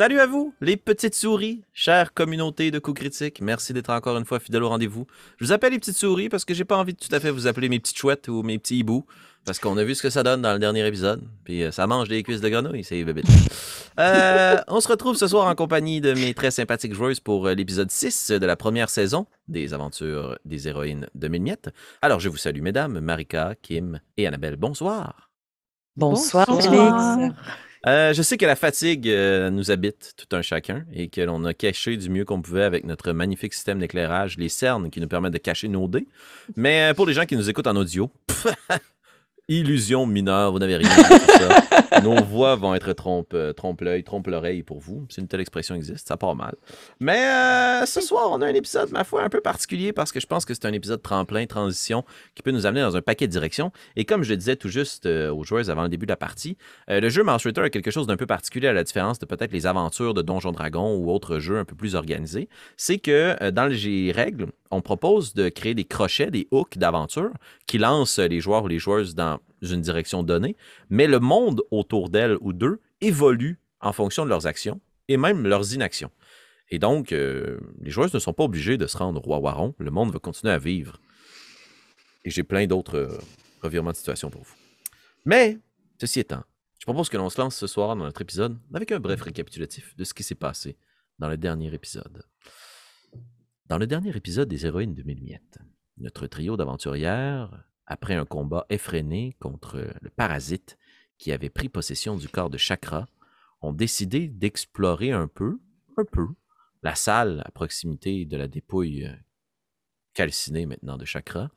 Salut à vous, les petites souris, chère communauté de coups critiques. Merci d'être encore une fois fidèle au rendez-vous. Je vous appelle les petites souris parce que j'ai pas envie de tout à fait vous appeler mes petites chouettes ou mes petits hiboux. Parce qu'on a vu ce que ça donne dans le dernier épisode. Puis euh, ça mange des cuisses de grenouille, c'est bébé. Euh, on se retrouve ce soir en compagnie de mes très sympathiques joueuses pour euh, l'épisode 6 de la première saison des aventures des héroïnes de Mille Miettes. Alors je vous salue mesdames, Marika, Kim et Annabelle. Bonsoir. Bonsoir, Bonsoir. Euh, je sais que la fatigue euh, nous habite tout un chacun et que l'on a caché du mieux qu'on pouvait avec notre magnifique système d'éclairage les cernes qui nous permettent de cacher nos dés. Mais euh, pour les gens qui nous écoutent en audio, illusion mineure, vous n'avez rien de ça. Nos voix vont être trompe, euh, trompe-l'œil, trompe-l'oreille pour vous. Si une telle expression existe, ça part mal. Mais euh, ce soir, on a un épisode, ma foi, un peu particulier parce que je pense que c'est un épisode tremplin, transition, qui peut nous amener dans un paquet de directions. Et comme je le disais tout juste euh, aux joueurs avant le début de la partie, euh, le jeu Mouse Ritter a quelque chose d'un peu particulier à la différence de peut-être les aventures de Donjon Dragon ou autres jeux un peu plus organisés. C'est que dans les règles, on propose de créer des crochets, des hooks d'aventure qui lancent les joueurs ou les joueuses dans une direction donnée, mais le monde autour d'elles ou d'eux évolue en fonction de leurs actions et même leurs inactions. Et donc, euh, les joueuses ne sont pas obligées de se rendre au roi Waron. Le monde va continuer à vivre. Et j'ai plein d'autres euh, revirements de situation pour vous. Mais, ceci étant, je propose que l'on se lance ce soir dans notre épisode avec un bref récapitulatif de ce qui s'est passé dans le dernier épisode. Dans le dernier épisode des Héroïnes de Mille Miettes, notre trio d'aventurières, après un combat effréné contre le parasite qui avait pris possession du corps de Chakra, ont décidé d'explorer un peu, un peu, la salle à proximité de la dépouille euh, calcinée maintenant de Chakra,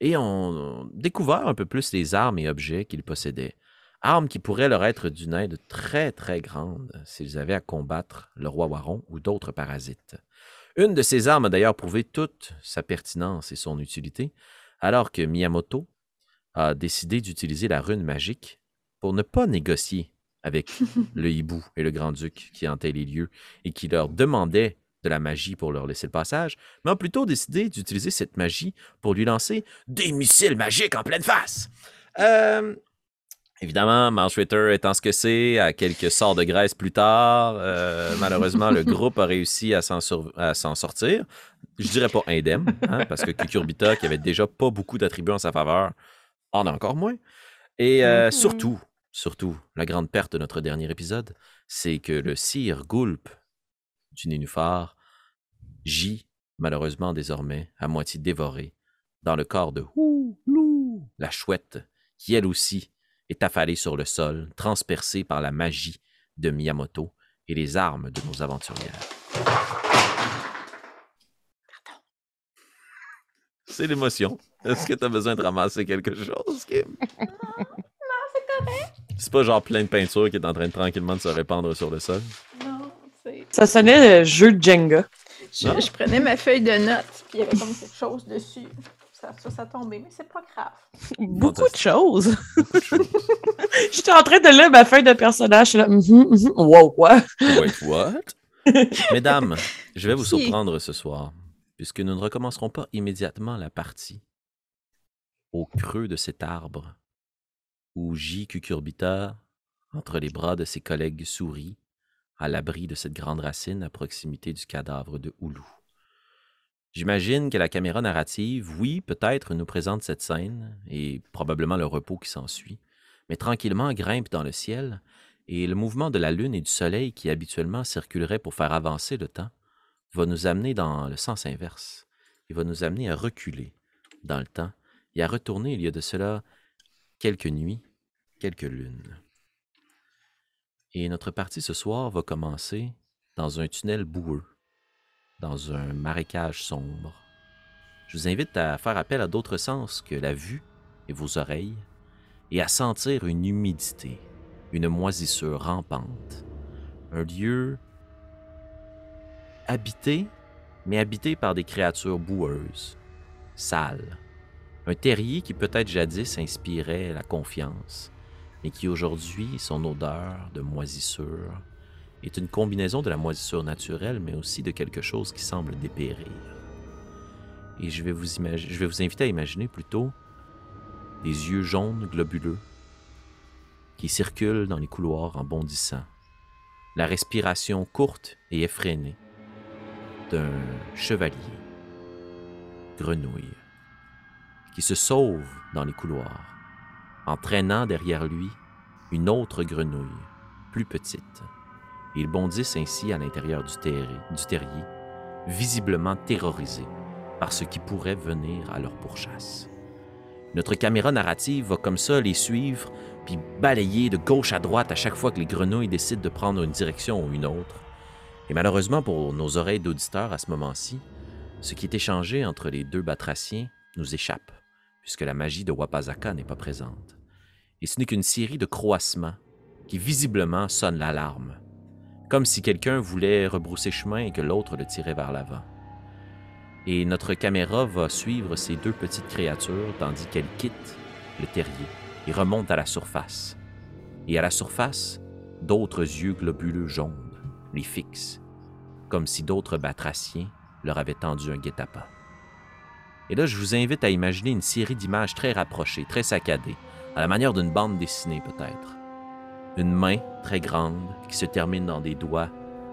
et ont découvert un peu plus les armes et objets qu'ils possédaient. Armes qui pourraient leur être d'une aide très très grande s'ils avaient à combattre le roi Waron ou d'autres parasites. Une de ces armes a d'ailleurs prouvé toute sa pertinence et son utilité, alors que Miyamoto a décidé d'utiliser la rune magique pour ne pas négocier avec le hibou et le grand-duc qui hantaient les lieux et qui leur demandaient de la magie pour leur laisser le passage, mais a plutôt décidé d'utiliser cette magie pour lui lancer des missiles magiques en pleine face. Euh, Évidemment, Mouse Ritter étant ce que c'est, à quelques sorts de graisse plus tard, euh, malheureusement, le groupe a réussi à s'en, sur- sortir. Je dirais pas indemne, hein, parce que Cucurbita, qui avait déjà pas beaucoup d'attributs en sa faveur, en a encore moins. Et euh, Mhm. surtout, surtout, la grande perte de notre dernier épisode, c'est que le sire Goulp du Nénuphar gît, malheureusement désormais, à moitié dévoré, dans le corps de la chouette, qui elle aussi est affalée sur le sol, transpercée par la magie de Miyamoto et les armes de nos aventurières. C'est l'émotion. Est-ce que tu as besoin de ramasser quelque chose, Kim? C'est pas genre plein de peinture qui est en train de tranquillement de se répandre sur le sol? Non, c'est- Ça sonnait le jeu de Jenga. je, Non. je prenais ma feuille de notes, puis il y avait comme quelque chose dessus. Ça, ça, ça tombait, mais c'est pas grave. Beaucoup de choses. J'étais en train de lire ma feuille de personnage. Je suis là, mhm, mhm. wow, quoi? Wait, what? Mesdames, je vais vous surprendre ce soir, puisque nous ne recommencerons pas immédiatement la partie au creux de cet arbre où gît Cucurbita entre les bras de ses collègues souris, à l'abri de cette grande racine à proximité du cadavre de Houlou. J'imagine que la caméra narrative, oui, peut-être nous présente cette scène et probablement le repos qui s'ensuit, mais tranquillement grimpe dans le ciel et le mouvement de la Lune et du Soleil qui habituellement circulerait pour faire avancer le temps va nous amener dans le sens inverse. Il va nous amener à reculer dans le temps et à retourner il y a de cela quelques nuits, quelques lunes. Et notre partie ce soir va commencer dans un tunnel boueux, dans un marécage sombre. Je vous invite à faire appel à d'autres sens que la vue et vos oreilles et à sentir une humidité, une moisissure rampante. Un lieu habité, mais habité par des créatures boueuses, sales. Un terrier qui peut-être jadis inspirait la confiance, mais qui aujourd'hui, son odeur de moisissure, est une combinaison de la moisissure naturelle, mais aussi de quelque chose qui semble dépérir. Et je vais vous, inviter à imaginer plutôt des yeux jaunes globuleux qui circulent dans les couloirs en bondissant, la respiration courte et effrénée d'un chevalier grenouille qui se sauve dans les couloirs, entraînant derrière lui une autre grenouille, plus petite. Ils bondissent ainsi à l'intérieur du, terri- du terrier, visiblement terrorisés par ce qui pourrait venir à leur pourchasse. Notre caméra narrative va comme ça les suivre, puis balayer de gauche à droite à chaque fois que les grenouilles décident de prendre une direction ou une autre. Et malheureusement pour nos oreilles d'auditeurs à ce moment-ci, ce qui est échangé entre les deux batraciens nous échappe, puisque la magie de Wapazaka n'est pas présente. Et ce n'est qu'une série de croassements qui visiblement sonnent l'alarme, comme si quelqu'un voulait rebrousser chemin et que l'autre le tirait vers l'avant. Et notre caméra va suivre ces deux petites créatures tandis qu'elles quittent le terrier et remontent à la surface. Et à la surface, d'autres yeux globuleux jaunes les fixent, comme si d'autres batraciens leur avaient tendu un guet-apens. Et là, je vous invite à imaginer une série d'images très rapprochées, très saccadées, à la manière d'une bande dessinée peut-être. Une main très grande qui se termine dans des doigts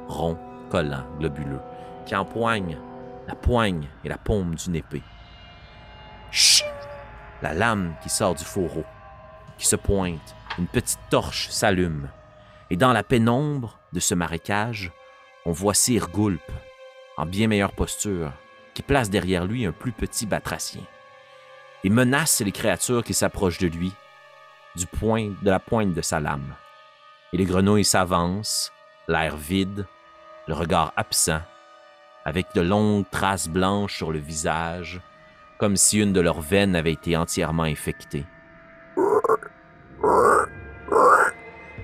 ronds, collants, globuleux, qui empoignent la poigne et la paume d'une épée. Chut! La lame qui sort du fourreau, qui se pointe, une petite torche s'allume, et dans la pénombre de ce marécage, on voit Sir Gulp, en bien meilleure posture, qui place derrière lui un plus petit batracien. Il menace les créatures qui s'approchent de lui, du point, de la pointe de sa lame. Et les grenouilles s'avancent, l'air vide, le regard absent, avec de longues traces blanches sur le visage, comme si une de leurs veines avait été entièrement infectée.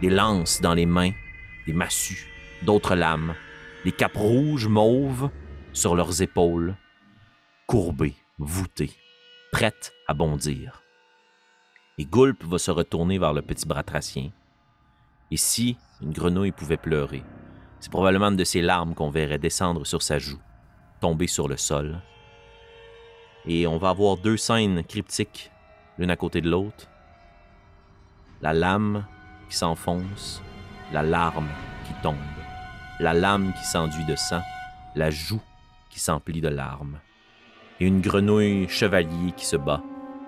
Des lances dans les mains, des massues, d'autres lames, des capes rouges mauves sur leurs épaules, courbées, voûtées, prêtes à bondir. Et Gulp va se retourner vers le petit batracien. Et si une grenouille pouvait pleurer, c'est probablement de ses larmes qu'on verrait descendre sur sa joue, tomber sur le sol. Et on va avoir deux scènes cryptiques, l'une à côté de l'autre. La lame qui s'enfonce, la larme qui tombe, la lame qui s'enduit de sang, la joue qui s'emplit de larmes, et une grenouille chevalier qui se bat,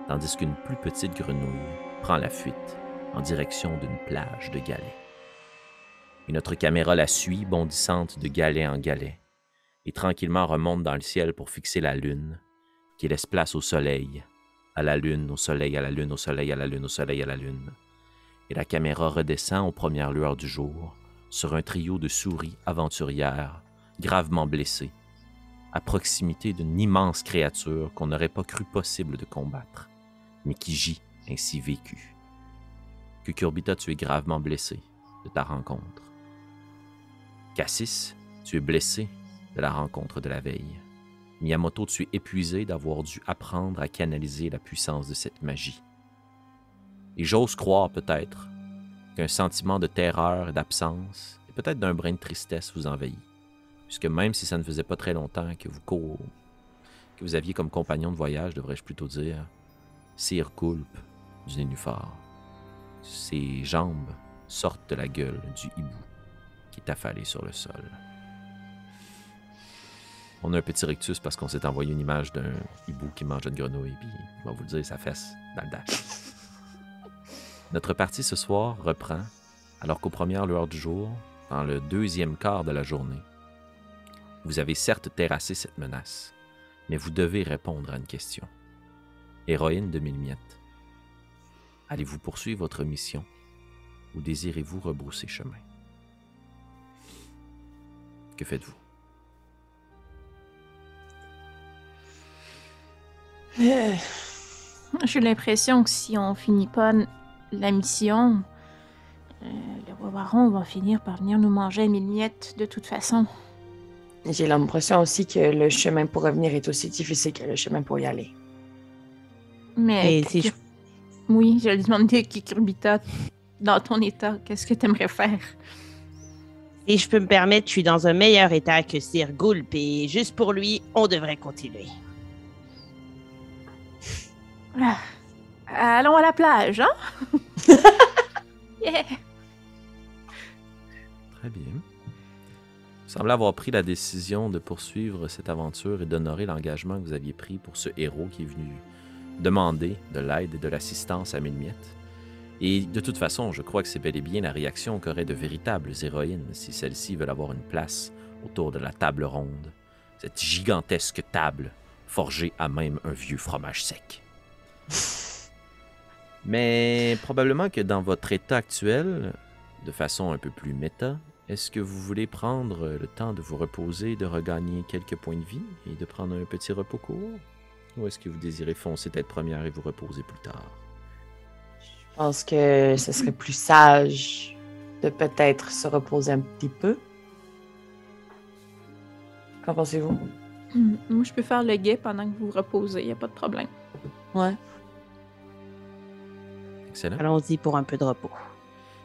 tandis qu'une plus petite grenouille prend la fuite en direction d'une plage de galets. Et notre caméra la suit, bondissante de galet en galet, et tranquillement remonte dans le ciel pour fixer la lune, qui laisse place au soleil, à la lune, au soleil, à la lune, au soleil, à la lune, au soleil, à la lune. Et la caméra redescend aux premières lueurs du jour sur un trio de souris aventurières, gravement blessées, à proximité d'une immense créature qu'on n'aurait pas cru possible de combattre, mais qui gît ainsi vécue. Cucurbita, tu es gravement blessé de ta rencontre. Cassis, tu es blessé de la rencontre de la veille. Miyamoto, tu es épuisé d'avoir dû apprendre à canaliser la puissance de cette magie. Et j'ose croire peut-être qu'un sentiment de terreur et d'absence, et peut-être d'un brin de tristesse vous envahit. Puisque même si ça ne faisait pas très longtemps que vous, que vous aviez comme compagnon de voyage, devrais-je plutôt dire, Sir Gulp du nénuphar. Ses jambes sortent de la gueule du hibou qui est affalé sur le sol. On a un petit rictus parce qu'on s'est envoyé une image d'un hibou qui mange une grenouille, puis on va vous le dire, ça fesse dans le dash. Notre partie ce soir reprend alors qu'aux premières lueurs du jour, dans le deuxième quart de la journée, vous avez certes terrassé cette menace, mais vous devez répondre à une question. Héroïne de mille miettes, allez-vous poursuivre votre mission ou désirez-vous rebrousser chemin? Que faites-vous? Euh, J'ai l'impression que si on finit pas la mission, euh, le roi baron va finir par venir nous manger à mille miettes de toute façon. J'ai l'impression aussi que le chemin pour revenir est aussi difficile que le chemin pour y aller. Mais Et si je- oui, je lui demandais Kikurbita, dans ton état, qu'est-ce que tu aimerais faire? Si je peux me permettre, je suis dans un meilleur état que Sir Gulp et juste pour lui, on devrait continuer. Ah, Allons à la plage, hein? Yeah. Très bien. Vous semblez avoir pris la décision de poursuivre cette aventure et d'honorer l'engagement que vous aviez pris pour ce héros qui est venu demander de l'aide et de l'assistance à Mille Et de toute façon, je crois que c'est bel et bien la réaction qu'auraient de véritables héroïnes si celles-ci veulent avoir une place autour de la table ronde. Cette gigantesque table forgée à même un vieux fromage sec. Mais probablement que dans votre état actuel, de façon un peu plus méta, est-ce que vous voulez prendre le temps de vous reposer, de regagner quelques points de vie et de prendre un petit repos court? Ou est-ce que vous désirez foncer tête première et vous reposer plus tard? Je pense que ce serait plus sage de peut-être se reposer un petit peu. Qu'en pensez-vous? Hmm, Moi, je peux faire le guet pendant que vous vous reposez, y a pas de problème. Ouais. Excellent. Allons-y pour un peu de repos.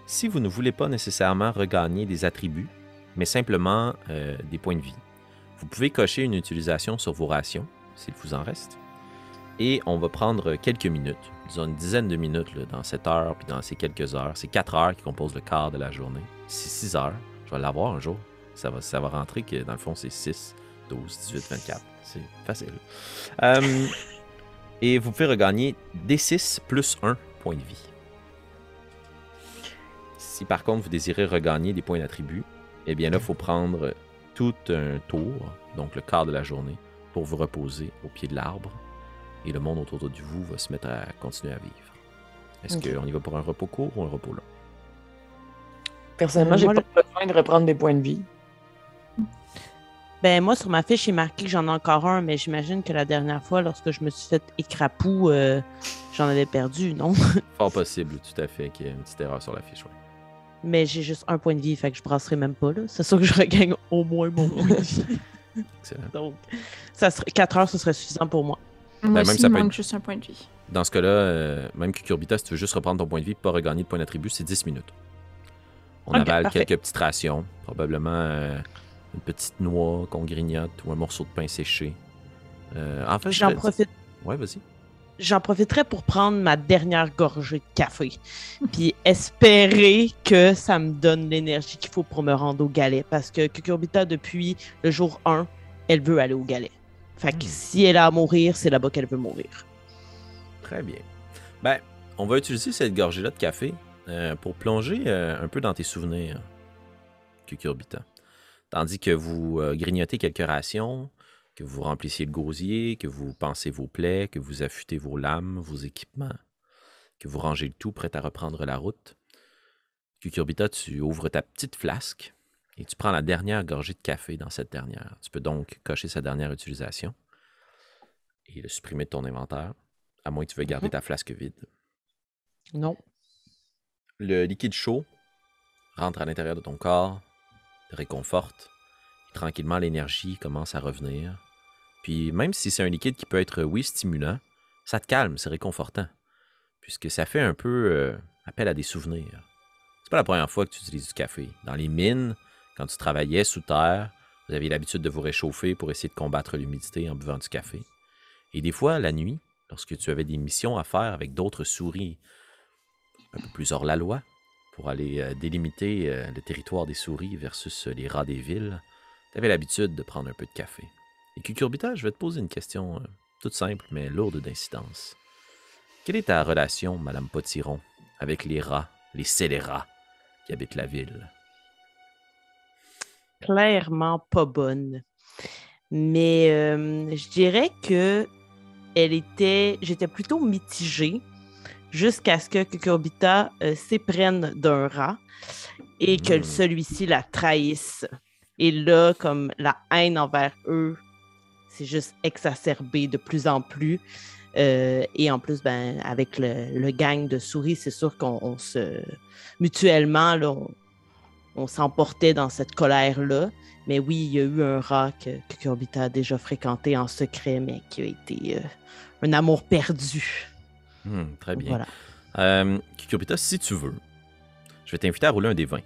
Si vous ne voulez pas nécessairement regagner des attributs, mais simplement euh, des points de vie, vous pouvez cocher une utilisation sur vos rations, s'il vous en reste. Et on va prendre quelques minutes, disons une dizaine de minutes dans cette heure, puis dans ces quelques heures. C'est quatre heures qui composent le quart de la journée. C'est six heures. Je vais l'avoir un jour. Ça va, ça va rentrer que dans le fond, c'est 6, 12, 18, 24. C'est facile. Euh, et vous pouvez regagner D6 plus 1 point de vie. Si par contre vous désirez regagner des points d'attribut, eh bien là, il faut prendre tout un tour, donc le quart de la journée, pour vous reposer au pied de l'arbre. Et le monde autour de vous va se mettre à continuer à vivre. Est-ce qu'on y va pour un repos court ou un repos long? Personnellement, j'ai Moi, pas besoin de reprendre des points de vie. Ben moi, sur ma fiche, il est marqué que j'en ai encore un, mais j'imagine que la dernière fois, lorsque je me suis fait écrapou, euh, j'en avais perdu, non? Fort possible, tout à fait, qu'il y ait une petite erreur sur la fiche. ouais. Mais j'ai juste un point de vie, fait que je brasserai même pas, là. C'est sûr que je regagne au moins mon point de vie. Excellent. Donc, ça serait, 4 heures, ce serait suffisant pour moi. Moi Ben, aussi, même ça il peut manque être- juste un point de vie. Dans ce cas-là, euh, même Cucurbita, si tu veux juste reprendre ton point de vie et pas regagner de points d'attribut, c'est 10 minutes. On avale parfait. quelques petites rations, probablement euh, une petite noix qu'on grignote ou un morceau de pain séché. Euh, en fait, je J'en profite. Ouais, vas-y. J'en profiterai pour prendre ma dernière gorgée de café. Puis espérer que ça me donne l'énergie qu'il faut pour me rendre au galet. Parce que Cucurbita, depuis le jour 1, elle veut aller au galet. Fait que Hmm. si elle a à mourir, c'est là-bas qu'elle veut mourir. Très bien. Ben, on va utiliser cette gorgée-là de café euh, pour plonger euh, un peu dans tes souvenirs, Cucurbita. Tandis que vous euh, grignotez quelques rations, que vous remplissiez le gosier, que vous pensez vos plaies, que vous affûtez vos lames, vos équipements, que vous rangez le tout prêt à reprendre la route. Cucurbita, tu ouvres ta petite flasque et tu prends la dernière gorgée de café dans cette dernière. Tu peux donc cocher sa dernière utilisation et le supprimer de ton inventaire, à moins que tu veuilles garder Mhm. ta flasque vide. Non. Le liquide chaud rentre à l'intérieur de ton corps, te réconforte, et tranquillement l'énergie commence à revenir. Puis même si c'est un liquide qui peut être, oui, stimulant, ça te calme, c'est réconfortant, puisque ça fait un peu euh, appel à des souvenirs. C'est pas la première fois que tu utilises du café. Dans les mines, quand tu travaillais sous terre, vous aviez l'habitude de vous réchauffer pour essayer de combattre l'humidité en buvant du café. Et des fois, la nuit, lorsque tu avais des missions à faire avec d'autres souris un peu plus hors la loi, pour aller euh, délimiter euh, le territoire des souris versus euh, les rats des villes, tu avais l'habitude de prendre un peu de café. Et Cucurbita, je vais te poser une question euh, toute simple mais lourde d'incidence. Quelle est ta relation, Madame Potiron, avec les rats, les scélérats qui habitent la ville? clairement pas bonne. Mais euh, je dirais que elle était. J'étais plutôt mitigée jusqu'à ce que Cucurbita euh, s'éprenne d'un rat et que Mm. celui-ci la trahisse. Et là, comme la haine envers eux, c'est juste exacerbé de plus en plus. Euh, et en plus, ben, avec le, le gang de souris, c'est sûr qu'on on se. Mutuellement, là, on, on s'emportait dans cette colère-là. Mais oui, il y a eu un rat que, que Cucurbita a déjà fréquenté en secret, mais qui a été euh, un amour perdu. Hmm, très bien. Voilà. Euh, Cucurbita, si tu veux, je vais t'inviter à rouler un des 20.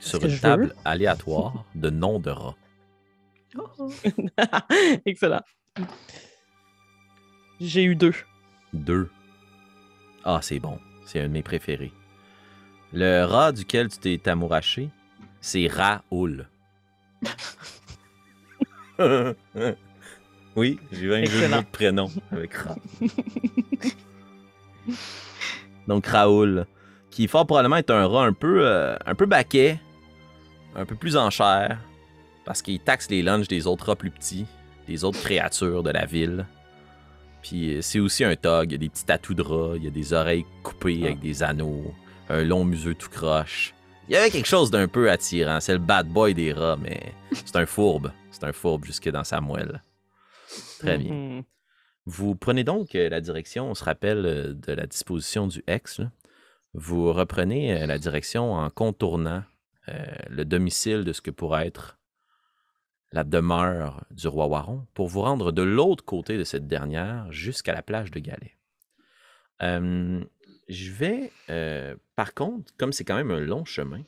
Sur une table aléatoire de noms de rats. Oh. Excellent. J'ai eu deux. Deux. Ah, c'est bon. C'est un de mes préférés. Le rat duquel tu t'es amouraché, c'est Raoul. oui, j'ai eu un jeu de prénom avec Ra. Donc Raoul, qui fort probablement est un rat un peu, euh, un peu baquet, un peu plus en chair, parce qu'il taxe les lunchs des autres rats plus petits, des autres créatures de la ville. Puis euh, c'est aussi un tog, il y a des petits tatous de rat, il y a des oreilles coupées avec des anneaux, un long museau tout croche. Il y avait quelque chose d'un peu attirant, c'est le bad boy des rats, mais c'est un fourbe, c'est un fourbe jusque dans sa moelle. Très bien. Mhm. Vous prenez donc euh, la direction, on se rappelle euh, de la disposition du ex. là. Vous reprenez la direction en contournant euh, le domicile de ce que pourrait être la demeure du roi Waron pour vous rendre de l'autre côté de cette dernière jusqu'à la plage de. Euh, je vais, euh, par contre, comme c'est quand même un long chemin,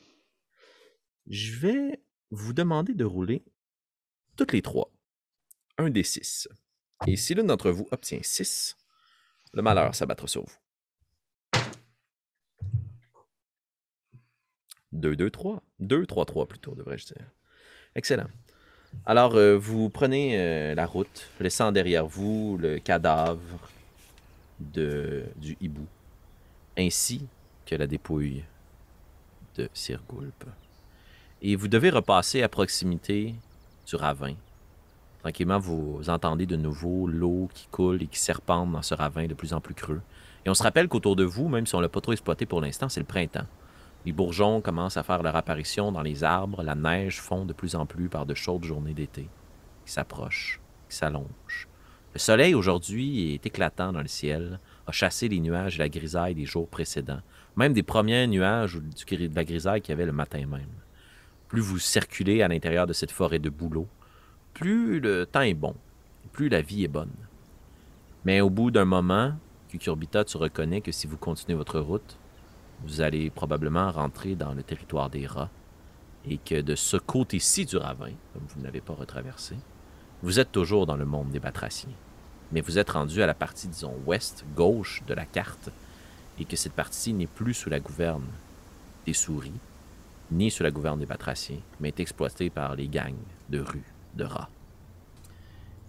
je vais vous demander de rouler toutes les trois un des six. Et si l'une d'entre vous obtient 6, le malheur s'abattra sur vous. 2, 2, 3. 2, 3, 3 plutôt, devrais-je dire. Excellent. Alors, euh, vous prenez euh, la route, laissant derrière vous le cadavre du hibou, ainsi que la dépouille de Sir Gulp. Et vous devez repasser à proximité du ravin Tranquillement, vous entendez de nouveau l'eau qui coule et qui serpente dans ce ravin de plus en plus creux. Et on se rappelle qu'autour de vous, même si on ne l'a pas trop exploité pour l'instant, c'est le printemps. Les bourgeons commencent à faire leur apparition dans les arbres, la neige fond de plus en plus par de chaudes journées d'été qui s'approchent, qui s'allongent. Le soleil aujourd'hui est éclatant dans le ciel, a chassé les nuages et la grisaille des jours précédents, même des premiers nuages ou de la grisaille qu'il y avait le matin même. Plus vous circulez à l'intérieur de cette forêt de bouleaux, plus le temps est bon, plus la vie est bonne. Mais au bout d'un moment, Cucurbita, tu reconnais que si vous continuez votre route, vous allez probablement rentrer dans le territoire des rats et que de ce côté-ci du ravin, comme vous ne l'avez pas retraversé, vous êtes toujours dans le monde des batraciens. Mais vous êtes rendu à la partie, disons, ouest-gauche de la carte et que cette partie n'est plus sous la gouverne des souris, ni sous la gouverne des batraciens, mais est exploitée par les gangs de rues de rats.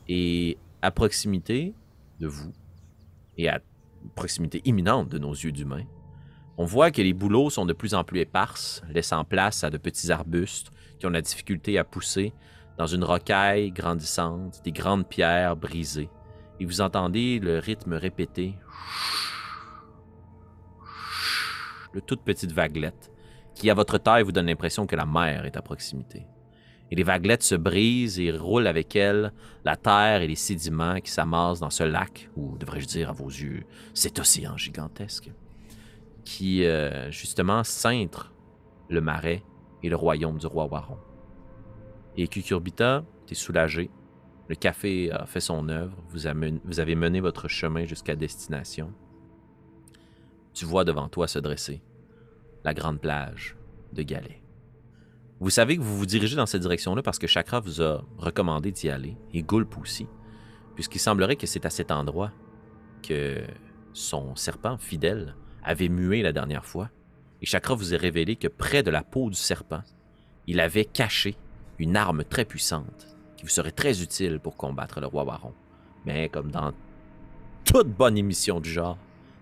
Et à proximité de vous, et à proximité imminente de nos yeux d'humains, on voit que les bouleaux sont de plus en plus éparses, laissant place à de petits arbustes qui ont la difficulté à pousser dans une rocaille grandissante, des grandes pierres brisées. Et vous entendez le rythme répété de toutes petites vaguelettes qui, à votre taille, vous donne l'impression que la mer est à proximité. Et les vaguelettes se brisent et roulent avec elles la terre et les sédiments qui s'amassent dans ce lac, ou devrais-je dire à vos yeux, cet océan gigantesque, qui euh, justement cintre le marais et le royaume du roi Waron. Et Cucurbita, t'es soulagé. Le café a fait son œuvre. Vous, vous avez mené votre chemin jusqu'à destination. Tu vois devant toi se dresser la grande plage de Galets. Vous savez que vous vous dirigez dans cette direction-là parce que Chakra vous a recommandé d'y aller, et Gulp aussi, puisqu'il semblerait que c'est à cet endroit que son serpent fidèle avait mué la dernière fois, et Chakra vous a révélé que près de la peau du serpent, il avait caché une arme très puissante qui vous serait très utile pour combattre le roi Baron. Mais comme dans toute bonne émission du genre,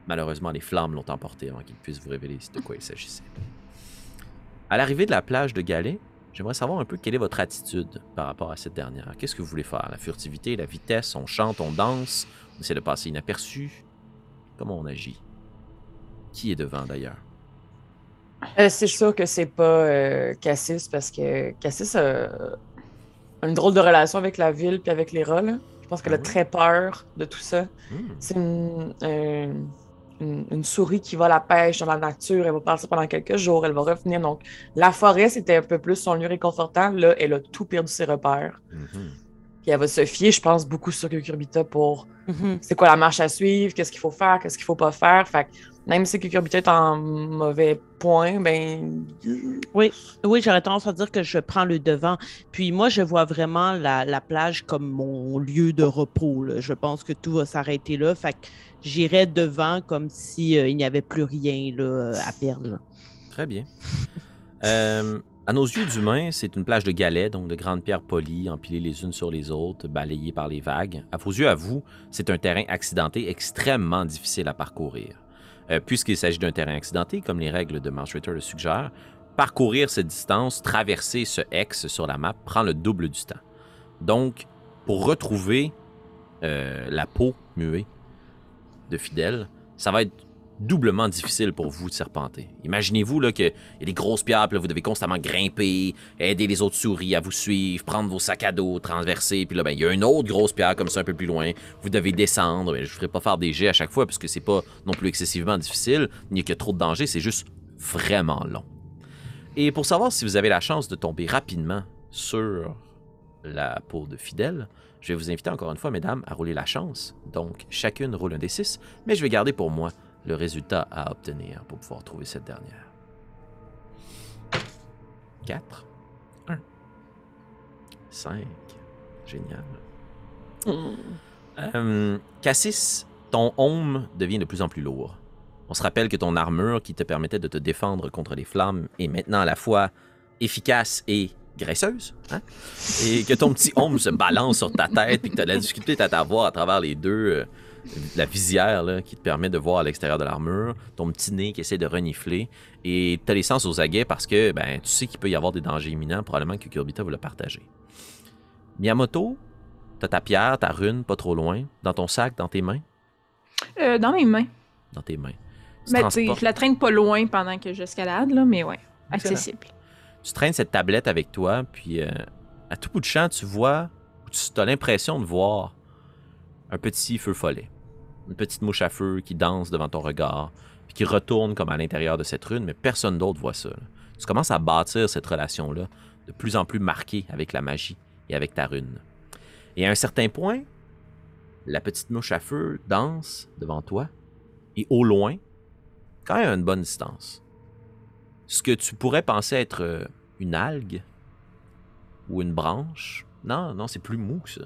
malheureusement les flammes l'ont emporté avant qu'il puisse vous révéler de quoi il s'agissait. À l'arrivée de la plage de Galets, j'aimerais savoir un peu quelle est votre attitude par rapport à cette dernière. Qu'est-ce que vous voulez faire? La furtivité, la vitesse, on chante, on danse, on essaie de passer inaperçu? Comment on agit? Qui est devant d'ailleurs? Euh, c'est sûr que c'est pas euh, Cassis parce que Cassis a une drôle de relation avec la ville puis avec les rats. là. Je pense qu'elle Ah a très peur de tout ça. Hmm. C'est une, euh, une, une souris qui va à la pêche dans la nature. Elle va partir pendant quelques jours. Elle va revenir. Donc, la forêt, c'était un peu plus son lieu réconfortant. Là, elle a tout perdu ses repères. Mhm. Puis elle va se fier, je pense, beaucoup sur Cucurbita pour Mhm. c'est quoi la marche à suivre, qu'est-ce qu'il faut faire, qu'est-ce qu'il faut pas faire. Fait que même si Cucurbita est en mauvais point, ben. Oui, oui, j'aurais tendance à dire que je prends le devant. Puis moi, je vois vraiment la, la plage comme mon lieu de repos. là. Je pense que tout va s'arrêter là. Fait que j'irai devant comme si euh, il n'y avait plus rien là, à perdre. là. Très bien. Euh, à nos yeux d'humains, c'est une plage de galets, donc de grandes pierres polies, empilées les unes sur les autres, balayées par les vagues. À vos yeux, à vous, c'est un terrain accidenté extrêmement difficile à parcourir. Euh, Puisqu'il s'agit d'un terrain accidenté, comme les règles de Mars Ritter le suggèrent, parcourir cette distance, traverser ce X sur la map, prend le double du temps. Donc, pour retrouver euh, la peau muée de Fidèle, ça va être doublement difficile pour vous de serpenter. Imaginez-vous qu'il y a des grosses pierres, puis vous devez constamment grimper, aider les autres souris à vous suivre, prendre vos sacs à dos, transverser, puis là, ben, il y a une autre grosse pierre comme ça un peu plus loin. Vous devez descendre. mais je ne ferai pas faire des jets à chaque fois, puisque c'est pas non plus excessivement difficile, ni a trop de danger, c'est juste vraiment long. Et pour savoir si vous avez la chance de tomber rapidement sur la peau de Fidèle, je vais vous inviter encore une fois, mesdames, à rouler la chance. Donc, chacune roule un des six, mais je vais garder pour moi le résultat à obtenir pour pouvoir trouver cette dernière. 4, 1, 5. Génial. Euh, Cassis, ton home devient de plus en plus lourd. On se rappelle que ton armure qui te permettait de te défendre contre les flammes est maintenant à la fois efficace et graisseuse. hein? Et que ton petit home se balance sur ta tête et que tu as la difficulté à t'avoir à travers les deux. La visière là, qui te permet de voir à l'extérieur de l'armure, ton petit nez qui essaie de renifler, et tu as les sens aux aguets parce que ben, tu sais qu'il peut y avoir des dangers imminents, probablement que Kurbita va le partager. Miyamoto, t'as ta pierre, ta rune, pas trop loin, dans ton sac, dans tes mains, Euh, dans mes mains. dans tes mains. Tu, transportes- je la traîne pas loin pendant que j'escalade, là, mais ouais, accessible. tu traînes cette tablette avec toi, puis euh, à tout bout de champ, tu vois, tu as l'impression de voir un petit feu follet. Une petite mouche à feu qui danse devant ton regard, puis qui retourne comme à l'intérieur de cette rune, mais personne d'autre voit ça. Tu commences à bâtir cette relation-là, de plus en plus marquée avec la magie et avec ta rune. Et à un certain point, la petite mouche à feu danse devant toi, et au loin, quand même à une bonne distance, ce que tu pourrais penser être euh, une algue ou une branche. Non, non, c'est plus mou que ça.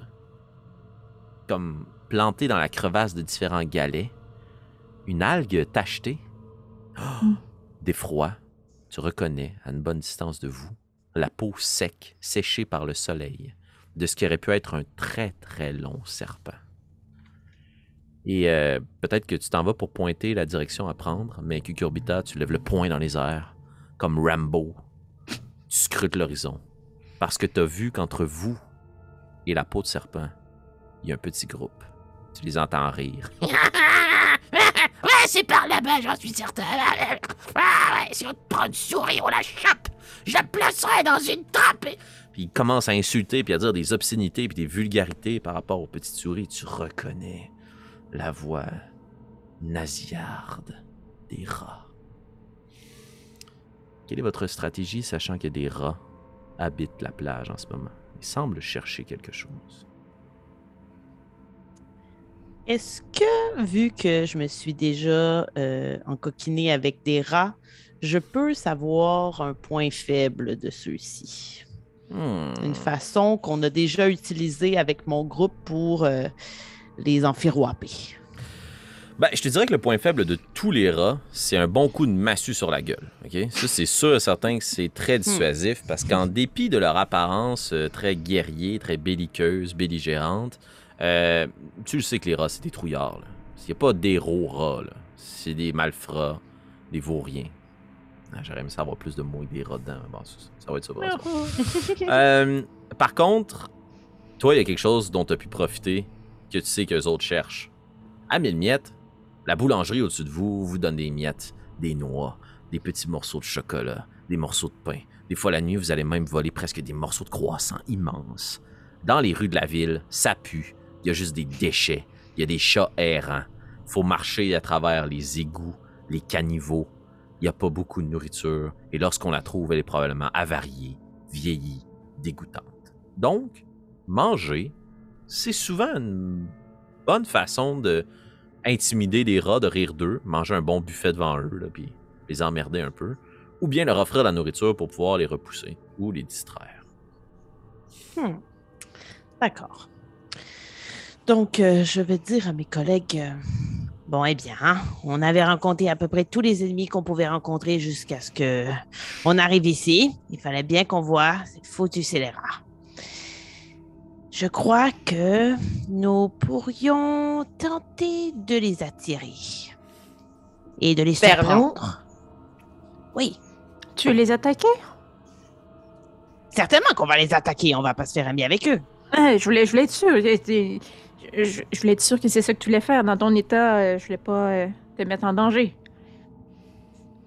Comme planté dans la crevasse de différents galets. Une algue tachetée. Oh, D'effroi. Tu reconnais, à une bonne distance de vous, la peau sec, séchée par le soleil, de ce qui aurait pu être un très très long serpent. Et euh, peut-être que tu t'en vas pour pointer la direction à prendre, mais Cucurbita, tu lèves le poing dans les airs, comme Rambo. Tu scrutes l'horizon, parce que tu as vu qu'entre vous et la peau de serpent, il y a un petit groupe. Tu les entends rire. Ouais, c'est par là-bas, j'en suis certain. Ah ouais, si on te prend une souris, on la chope. Je la placerai dans une trappe. et- Puis ils commencent à insulter, puis à dire des obscénités, puis des vulgarités par rapport aux petites souris. Tu reconnais la voix nasillarde des rats. Quelle est votre stratégie, sachant que des rats habitent la plage en ce moment? Ils semblent chercher quelque chose. Est-ce que, vu que je me suis déjà euh, encoquinée avec des rats, je peux savoir un point faible de ceux-ci? Hmm. Une façon qu'on a déjà utilisée avec mon groupe pour euh, les enfiroiper. Ben, je te dirais que le point faible de tous les rats, c'est un bon coup de massue sur la gueule. Ça, c'est sûr et certain que c'est très dissuasif parce qu'en dépit de leur apparence euh, très guerrier, très belliqueuse, belligérante, euh, tu le sais que les rats, c'est des trouillards. Il n'y a pas d'héros rats. là. C'est des malfrats, des vauriens. Ah, J'aurais aimé savoir plus de mots avec des rats dedans. Bon, ça, ça va être ça. pour ça. Euh, par contre, toi, il y a quelque chose dont tu as pu profiter que tu sais que les autres cherchent. À mille miettes, la boulangerie au-dessus de vous vous donne des miettes, des noix, des petits morceaux de chocolat, des morceaux de pain. Des fois, la nuit, vous allez même voler presque des morceaux de croissants immenses. Dans les rues de la ville, ça pue. Il y a juste des déchets. Il y a des chats errants. faut marcher à travers les égouts, les caniveaux. Il n'y a pas beaucoup de nourriture. Et lorsqu'on la trouve, elle est probablement avariée, vieillie, dégoûtante. Donc, manger, c'est souvent une bonne façon de intimider les rats, de rire d'eux, manger un bon buffet devant eux, puis les emmerder un peu, ou bien leur offrir la nourriture pour pouvoir les repousser ou les distraire. Hmm. D'accord. Donc, euh, je vais dire à mes collègues, euh, Bon, eh bien, hein, on avait rencontré à peu près tous les ennemis qu'on pouvait rencontrer jusqu'à ce que on arrive ici. Il fallait bien qu'on voit cette foutue scélérat. Je crois que nous pourrions tenter de les attirer et de les surprendre. Oui, Tu veux les attaquer? certainement qu'on va les attaquer. On va pas se faire ami avec eux. Ah, je, voulais, je voulais être sûre. Je, voulais être sûre que c'est ça que tu voulais faire. Dans ton état, euh, je voulais pas euh, te mettre en danger.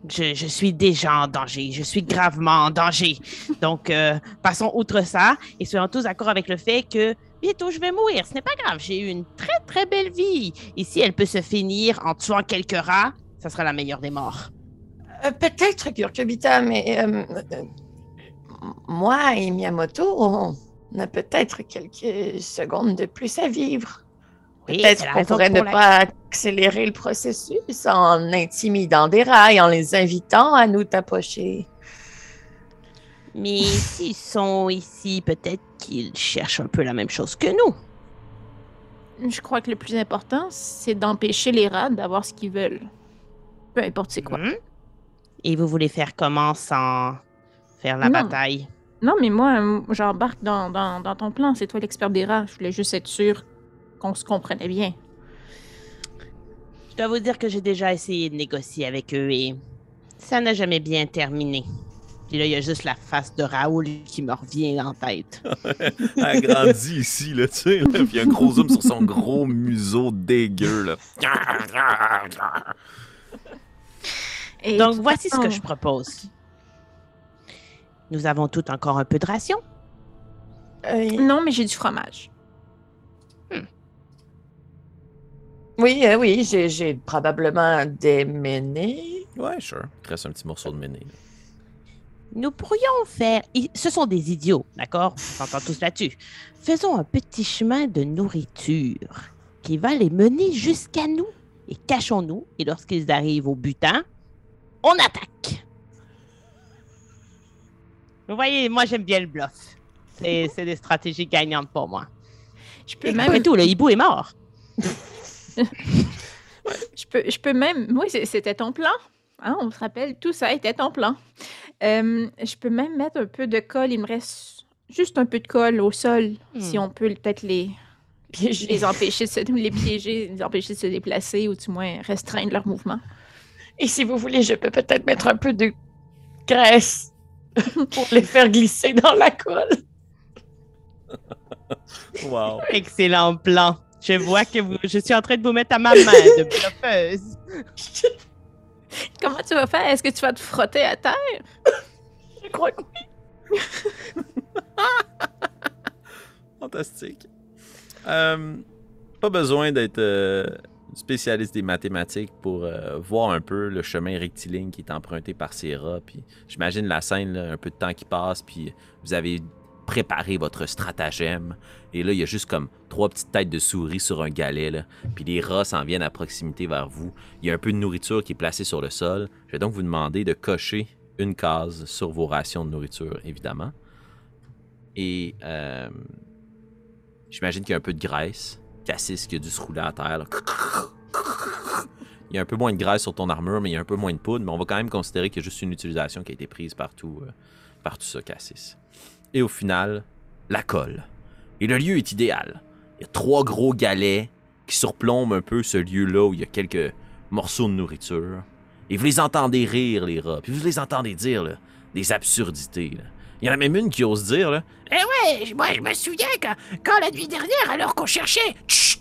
Je, je suis déjà en danger. Je suis gravement en danger. Donc, euh, passons outre ça et soyons tous d'accord avec le fait que bientôt je vais mourir. Ce n'est pas grave. J'ai eu une très, très belle vie. Et si elle peut se finir en tuant quelques rats, ça sera la meilleure des morts. Euh, Peut-être, Kurkubita, mais euh, euh, moi et Miyamoto, on a peut-être quelques secondes de plus à vivre. Oui, Peut-être qu'on pourrait ne la- pas accélérer le processus en intimidant des rats et en les invitant à nous tapocher. Mais s'ils sont ici, peut-être qu'ils cherchent un peu la même chose que nous. Je crois que le plus important, c'est d'empêcher les rats d'avoir ce qu'ils veulent. Peu importe c'est quoi. Mhm. Et vous voulez faire comment sans faire la Non. bataille? Non, mais moi, euh, j'embarque dans, dans, dans ton plan. C'est toi l'expert des rats. Je voulais juste être sûre qu'on se comprenait bien. Je dois vous dire que j'ai déjà essayé de négocier avec eux et ça n'a jamais bien terminé. Puis là, il y a juste la face de Raoul qui me revient en tête. Elle grandit ici, là, tu sais, là, puis il y a un gros zoom sur son gros museau dégueu, là. Et Donc, voici ce que je propose. Nous avons tout encore un peu de ration. Euh, Non, mais j'ai du fromage. oui, euh, oui, j'ai j'ai probablement démené. Ouais, sure. Il te reste un petit morceau de méné. Nous pourrions faire. Ce sont des idiots, d'accord? On s'entend tous là-dessus. Faisons un petit chemin de nourriture qui va les mener jusqu'à nous. Et cachons-nous. Et lorsqu'ils arrivent au butin, on attaque. Vous voyez, moi j'aime bien le bluff. C'est c'est des stratégies gagnantes pour moi. Je peux Et même. après tout, le hibou est mort. Je peux, je peux même. Oui, c'est- c'était ton plan. Hein, on se rappelle, tout ça était ton plan. Euh, je peux même mettre un peu de colle. Il me reste juste un peu de colle au sol. Si Hmm. on peut peut-être les, Piégé. les empêcher de se les piéger, les empêcher de se déplacer ou du moins restreindre leur mouvement. Et si vous voulez, je peux peut-être mettre un peu de graisse pour les faire glisser dans la colle. Wow. Excellent plan. Je vois que vous- je suis en train de vous mettre à ma main de bluffeuse. Comment tu vas faire? Est-ce que tu vas te frotter à terre? Je crois que Fantastique. Euh, pas besoin d'être euh, spécialiste des mathématiques pour euh, voir un peu le chemin rectiligne qui est emprunté par ces rats. Puis j'imagine la scène, là, un peu de temps qui passe, puis vous avez préparé votre stratagème. Et là, il y a juste comme trois petites têtes de souris sur un galet. Puis les rats s'en viennent à proximité vers vous. Il y a un peu de nourriture qui est placée sur le sol. Je vais donc vous demander de cocher une case sur vos rations de nourriture, évidemment. Et euh, j'imagine qu'il y a un peu de graisse. Cassis qui a dû se rouler à terre. Il y a un peu moins de graisse sur ton armure, mais il y a un peu moins de poudre. Mais on va quand même considérer qu'il y a juste une utilisation qui a été prise par tout, euh, par tout ça, Cassis. Et au final, la colle. Et le lieu est idéal. Il y a trois gros galets qui surplombent un peu ce lieu-là où il y a quelques morceaux de nourriture. Et vous les entendez rire, les rats. Puis vous les entendez dire là, des absurdités. Il y en a même une qui ose dire là, Eh ouais, moi je me souviens quand, quand la nuit dernière, alors qu'on cherchait. Chut!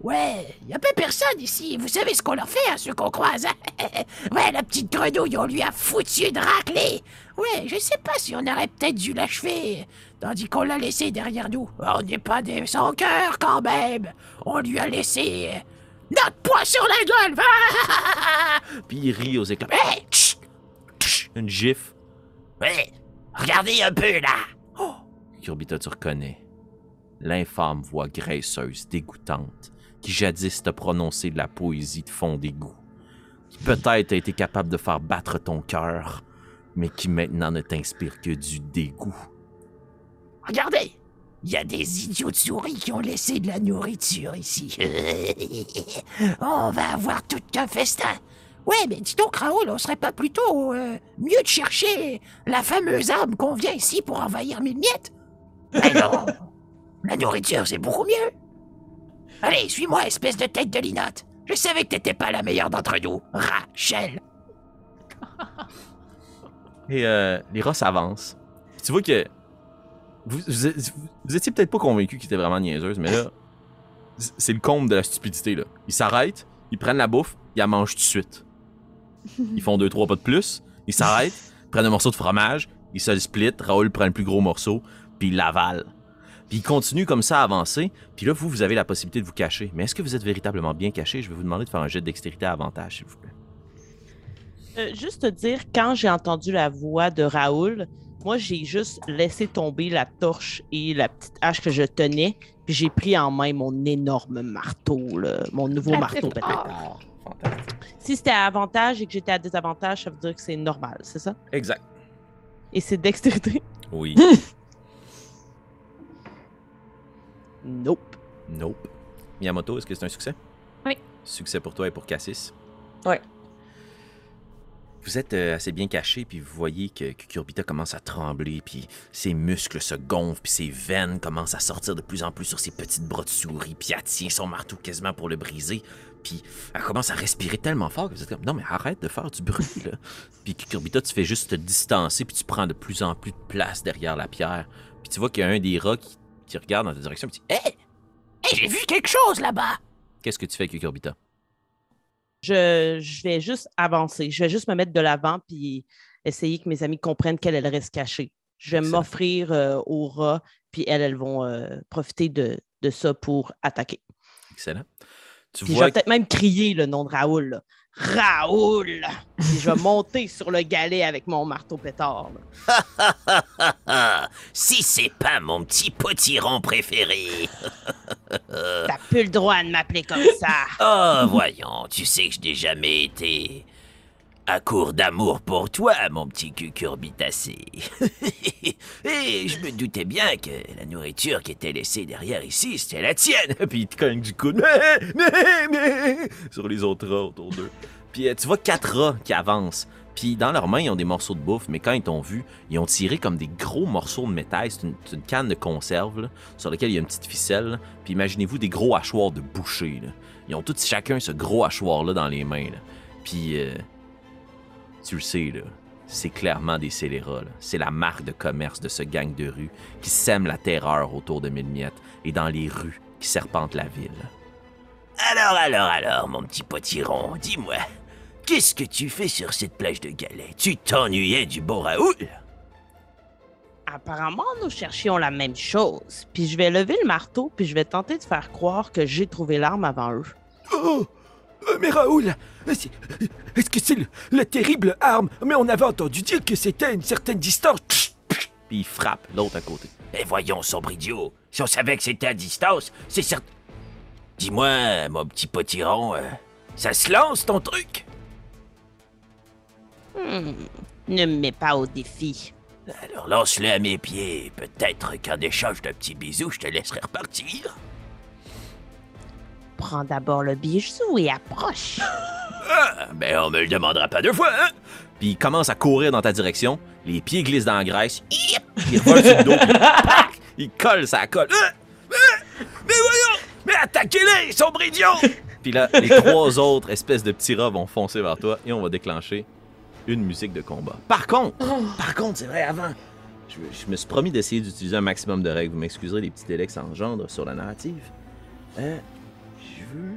Ouais, y a pas personne ici. Vous savez ce qu'on leur fait à ceux qu'on croise. hein? ouais, la petite grenouille, on lui a foutu une raclée. Ouais, je sais pas si on aurait peut-être dû l'achever, tandis qu'on l'a laissé derrière nous. On n'est pas des sans cœur quand même. On lui a laissé notre poing sur la gueule. puis il rit aux éclats. Hey! Chut, Une gifle. Ouais, regardez un peu là. Oh, Kurbita, tu reconnais. L'infâme voix graisseuse, dégoûtante, qui jadis t'a prononcé de la poésie de fond d'égout. Qui peut-être a été capable de faire battre ton cœur, mais qui maintenant ne t'inspire que du dégoût. regardez. Il y a des idiots de souris qui ont laissé de la nourriture ici. on va avoir tout un festin. Ouais, mais dis donc, Raoul, on serait pas plutôt euh, mieux de chercher la fameuse arme qu'on vient ici pour envahir mille miettes? Mais non La nourriture, c'est beaucoup mieux Allez, suis-moi, espèce de tête de linotte Je savais que t'étais pas la meilleure d'entre nous, Rachel Et euh, les rats s'avancent. Tu vois que. Vous, vous, vous étiez peut-être pas convaincu qu'ils étaient vraiment niaiseuses, mais là. C'est le comble de la stupidité, là. Ils s'arrêtent, ils prennent la bouffe, ils la mangent tout de suite. Ils font deux, trois pas de plus, ils s'arrêtent, prennent un morceau de fromage, ils se le split, Raoul prend le plus gros morceau, puis il l'avale. Puis il continue comme ça à avancer, puis là, vous, vous avez la possibilité de vous cacher. Mais est-ce que vous êtes véritablement bien caché? Je vais vous demander de faire un jet de dextérité à avantage, s'il vous plaît. Euh, juste te dire, quand j'ai entendu la voix de Raoul, moi, j'ai juste laissé tomber la torche et la petite hache que je tenais, puis j'ai pris en main mon énorme marteau, là, mon nouveau La marteau petite- Si c'était à avantage et que j'étais à désavantage, ça veut dire que c'est normal, c'est ça? Exact. Et c'est dextérité? Oui. Nope. nope. Miyamoto, est-ce que c'est un succès? Oui. Succès pour toi et pour Cassis? Ouais. Vous êtes euh, assez bien caché, puis vous voyez que Kukurbita commence à trembler, puis ses muscles se gonflent, puis ses veines commencent à sortir de plus en plus sur ses petites bras de souris, puis elle tient son marteau quasiment pour le briser, puis elle commence à respirer tellement fort que vous êtes comme non mais arrête de faire du bruit là. puis Kukurbita, tu fais juste te distancer, puis tu prends de plus en plus de place derrière la pierre, puis tu vois qu'il y a un des rats qui, regarde dans ta direction, puis dit Hé Hé, j'ai vu quelque chose là-bas! Qu'est-ce que tu fais Kukurbita Je, je vais juste avancer. Je vais juste me mettre de l'avant puis essayer que mes amis comprennent qu'elle, elle reste cachée. Je vais m'offrir euh, aux rats, puis elles, elles vont euh, profiter de, de ça pour attaquer. Excellent. Tu Puis je vais peut-être même crier le nom de Raoul. là. Raoul! Je vais monter sur le galet avec mon marteau pétard. Si c'est pas mon petit potiron préféré T'as plus le droit de m'appeler comme ça. Oh, voyons, tu sais que je n'ai jamais été à court d'amour pour toi, mon petit cucurbitacé. Et je me doutais bien que la nourriture qui était laissée derrière ici, c'était la tienne. Puis il te cogne du coude sur les autres rats autour d'eux. Puis euh, tu vois quatre rats qui avancent. Puis dans leurs mains, ils ont des morceaux de bouffe, mais quand ils t'ont vu, ils ont tiré comme des gros morceaux de métal. C'est une, canne de conserve là, sur laquelle il y a une petite ficelle. Puis imaginez-vous des gros hachoirs de boucher. là. Ils ont tous chacun ce gros hachoir-là dans les mains. Puis euh, tu le sais, là, c'est clairement des scélérats. C'est la marque de commerce de ce gang de rue qui sème la terreur autour de Mille Miettes et dans les rues qui serpentent la ville. Alors, alors, alors, mon petit potiron, dis-moi, qu'est-ce que tu fais sur cette plage de galets? Tu t'ennuyais du beau Raoul? Apparemment, nous cherchions la même chose. Puis je vais lever le marteau, puis je vais tenter de faire croire que j'ai trouvé l'arme avant eux. Oh Mais Raoul, est-ce que c'est le, la terrible arme? Mais on avait entendu dire que c'était à une certaine distance. Puis il frappe l'autre à côté. Eh voyons, sombre idiot, si on savait que c'était à distance, c'est certain... Dis-moi, mon petit potiron, euh, ça se lance ton truc? Hmm, ne me mets pas au défi. Alors lance-le à mes pieds, peut-être qu'en échange d'un petit bisou, je te laisserai repartir. Prends d'abord le bijou et approche. Ah, ben on me le demandera pas deux fois, hein? Puis il commence à courir dans ta direction. Les pieds glissent dans la graisse. Il revole sur le dos. puis pac! Il colle, ça colle. Ah! Mais voyons Mais attaquez-les, sombre idiot Puis là, les trois autres espèces de petits rats vont foncer vers toi et on va déclencher une musique de combat. Par contre, par contre, c'est vrai, avant, je, je me suis promis d'essayer d'utiliser un maximum de règles. Vous m'excuserez les petits délais que ça engendre sur la narrative. Euh, veux...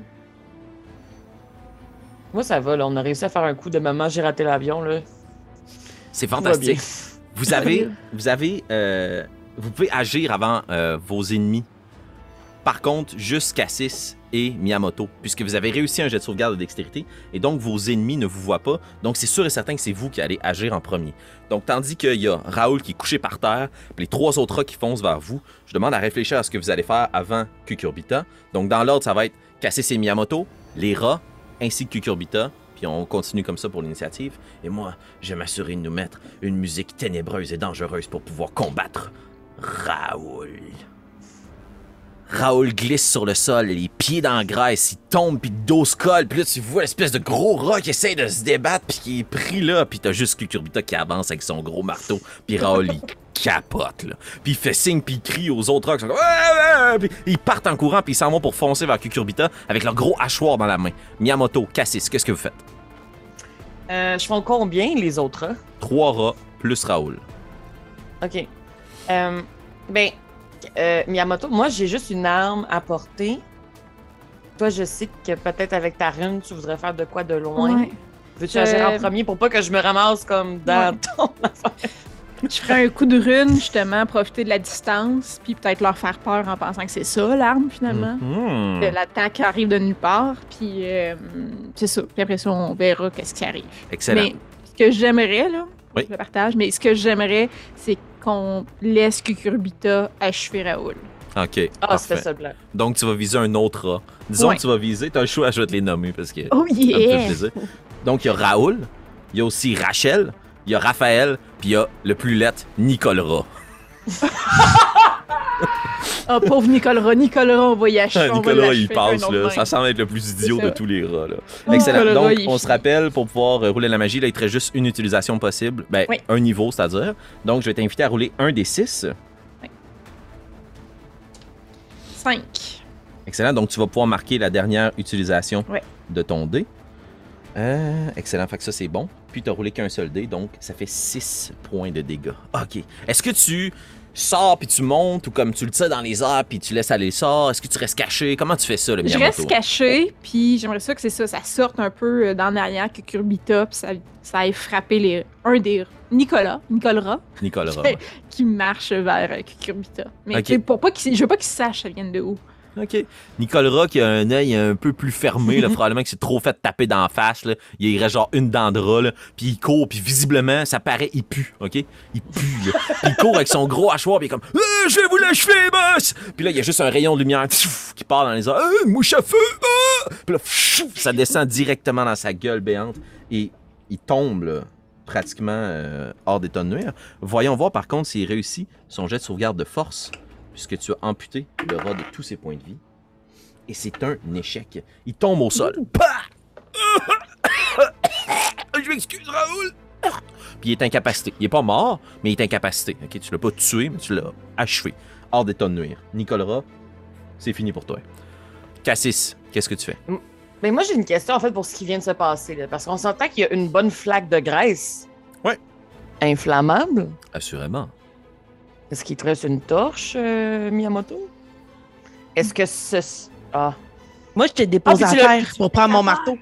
Moi, ça va, là. On a réussi à faire un coup de maman, j'ai raté l'avion, là. C'est fantastique. Vous avez, vous avez, euh, vous pouvez agir avant euh, vos ennemis. Par contre, juste Cassis et Miyamoto, puisque vous avez réussi un jet de sauvegarde de dextérité, et donc vos ennemis ne vous voient pas. Donc c'est sûr et certain que c'est vous qui allez agir en premier. Donc tandis qu'il y a Raoul qui est couché par terre, puis les trois autres rats qui foncent vers vous, je demande à réfléchir à ce que vous allez faire avant Kukurbita. Donc dans l'ordre, ça va être Cassis et Miyamoto, les rats, ainsi que Kukurbita, puis on continue comme ça pour l'initiative. Et moi, je m'assurer de nous mettre une musique ténébreuse et dangereuse pour pouvoir combattre Raoul. Raoul glisse sur le sol, les pieds dans la graisse, il tombe, puis le dos se colle, puis là, tu vois l'espèce de gros rat qui essaie de se débattre, puis qui est pris là, puis t'as juste Cucurbita qui avance avec son gros marteau, puis Raoul, il capote, là. Puis il fait signe, puis il crie aux autres rats qui sont comme... Ouais, ouais, ouais! Puis ils partent en courant, puis ils s'en vont pour foncer vers Cucurbita avec leur gros hachoir dans la main. Miyamoto, Cassis, qu'est-ce que vous faites? Euh, je fais combien, les autres rats? Trois rats plus Raoul. OK. Euh, ben, euh, Miyamoto, moi, j'ai juste une arme à porter. Toi, je sais que peut-être avec ta rune, tu voudrais faire de quoi de loin. Ouais. Veux-tu Euh, agir en premier pour pas que je me ramasse comme dans Ouais. ton affaire? Je ferais un coup de rune, justement, profiter de la distance, puis peut-être leur faire peur en pensant que c'est ça, l'arme, finalement. Mhm. Que L'attaque arrive de nulle part, puis euh, c'est ça. Puis après ça, on verra qu'est-ce qui arrive. Excellent. Mais ce que j'aimerais, là, Oui. je le partage, mais ce que j'aimerais, c'est qu'on laisse Cucurbita achever Raoul. OK, Ah, parfait. c'est ça le. Donc, tu vas viser un autre rat. Disons Ouais. que tu vas viser, t'as le choix, je vais te les nommer parce que Oh yeah! Donc, il y a Raoul, il y a aussi Rachel, il y a Raphaël, puis il y a le plus lettre, Nicole Rat. Oh, pauvre Nicolas. Nicolas, on va y va Nicolas, il passe, là. Ça semble être le plus idiot de tous les rats, là. Oh, Excellent. Nicolas, Donc, on se rappelle, pour pouvoir rouler la magie, là, il te reste juste une utilisation possible. Ben, Oui. un niveau, c'est-à-dire. Donc, je vais t'inviter à rouler un des six. Cinq. Excellent. Donc, tu vas pouvoir marquer la dernière utilisation de ton dé. Euh, excellent. Fait que ça, c'est bon. Puis, tu as roulé qu'un seul dé. Donc, ça fait 6 points de dégâts. OK. Est-ce que tu sors puis tu montes ou comme tu le tires dans les airs puis tu laisses aller le sort? Est-ce que tu restes caché? Comment tu fais ça, le Je Miyamoto? reste caché, puis j'aimerais ça que c'est ça, ça sorte un peu euh, dans l'arrière Cucurbita, puis ça, ça aille frapper les, un des Nicolas, Nicolas, Nicolas. Ouais. qui marche vers euh, Cucurbita. Mais tu sais, pour pas je veux pas qu'il sache ça vient de où. OK. Nicolas qui a un œil un peu plus fermé, là, probablement qu'il s'est trop fait taper dans la face. Là. Il irait genre une dent de rat, là, puis il court, puis visiblement, ça paraît, il pue, OK? Il pue, là. Puis il court avec son gros hachoir, puis il est comme Euh, Je vais vous l'achever, boss! » Puis là, il y a juste un rayon de lumière qui part dans les airs. Euh, mouche à feu! ah! Puis là, ça descend directement dans sa gueule béante, et il tombe, là, pratiquement euh, hors d'état de nuire. Voyons voir, par contre, s'il réussit son jet de sauvegarde de force puisque tu as amputé le rat de tous ses points de vie. Et c'est un échec. Il tombe au sol. Pah! Je m'excuse, Raoul! Puis il est incapacité. Il est pas mort, mais il est incapacité. Ok, Tu l'as pas tué, mais tu l'as achevé. Hors d'état de nuire. Nicolas, c'est fini pour toi. Cassis, qu'est-ce que tu fais? Mais moi, j'ai une question, en fait, pour ce qui vient de se passer. là, parce qu'on s'entend qu'il y a une bonne flaque de graisse. Ouais. Inflammable. Assurément. Est-ce qu'il te reste une torche, euh, Miyamoto? Est-ce que ce... Ah. Moi, je t'ai déposé Ah, à tu l'as- terre pour prendre mon marteau.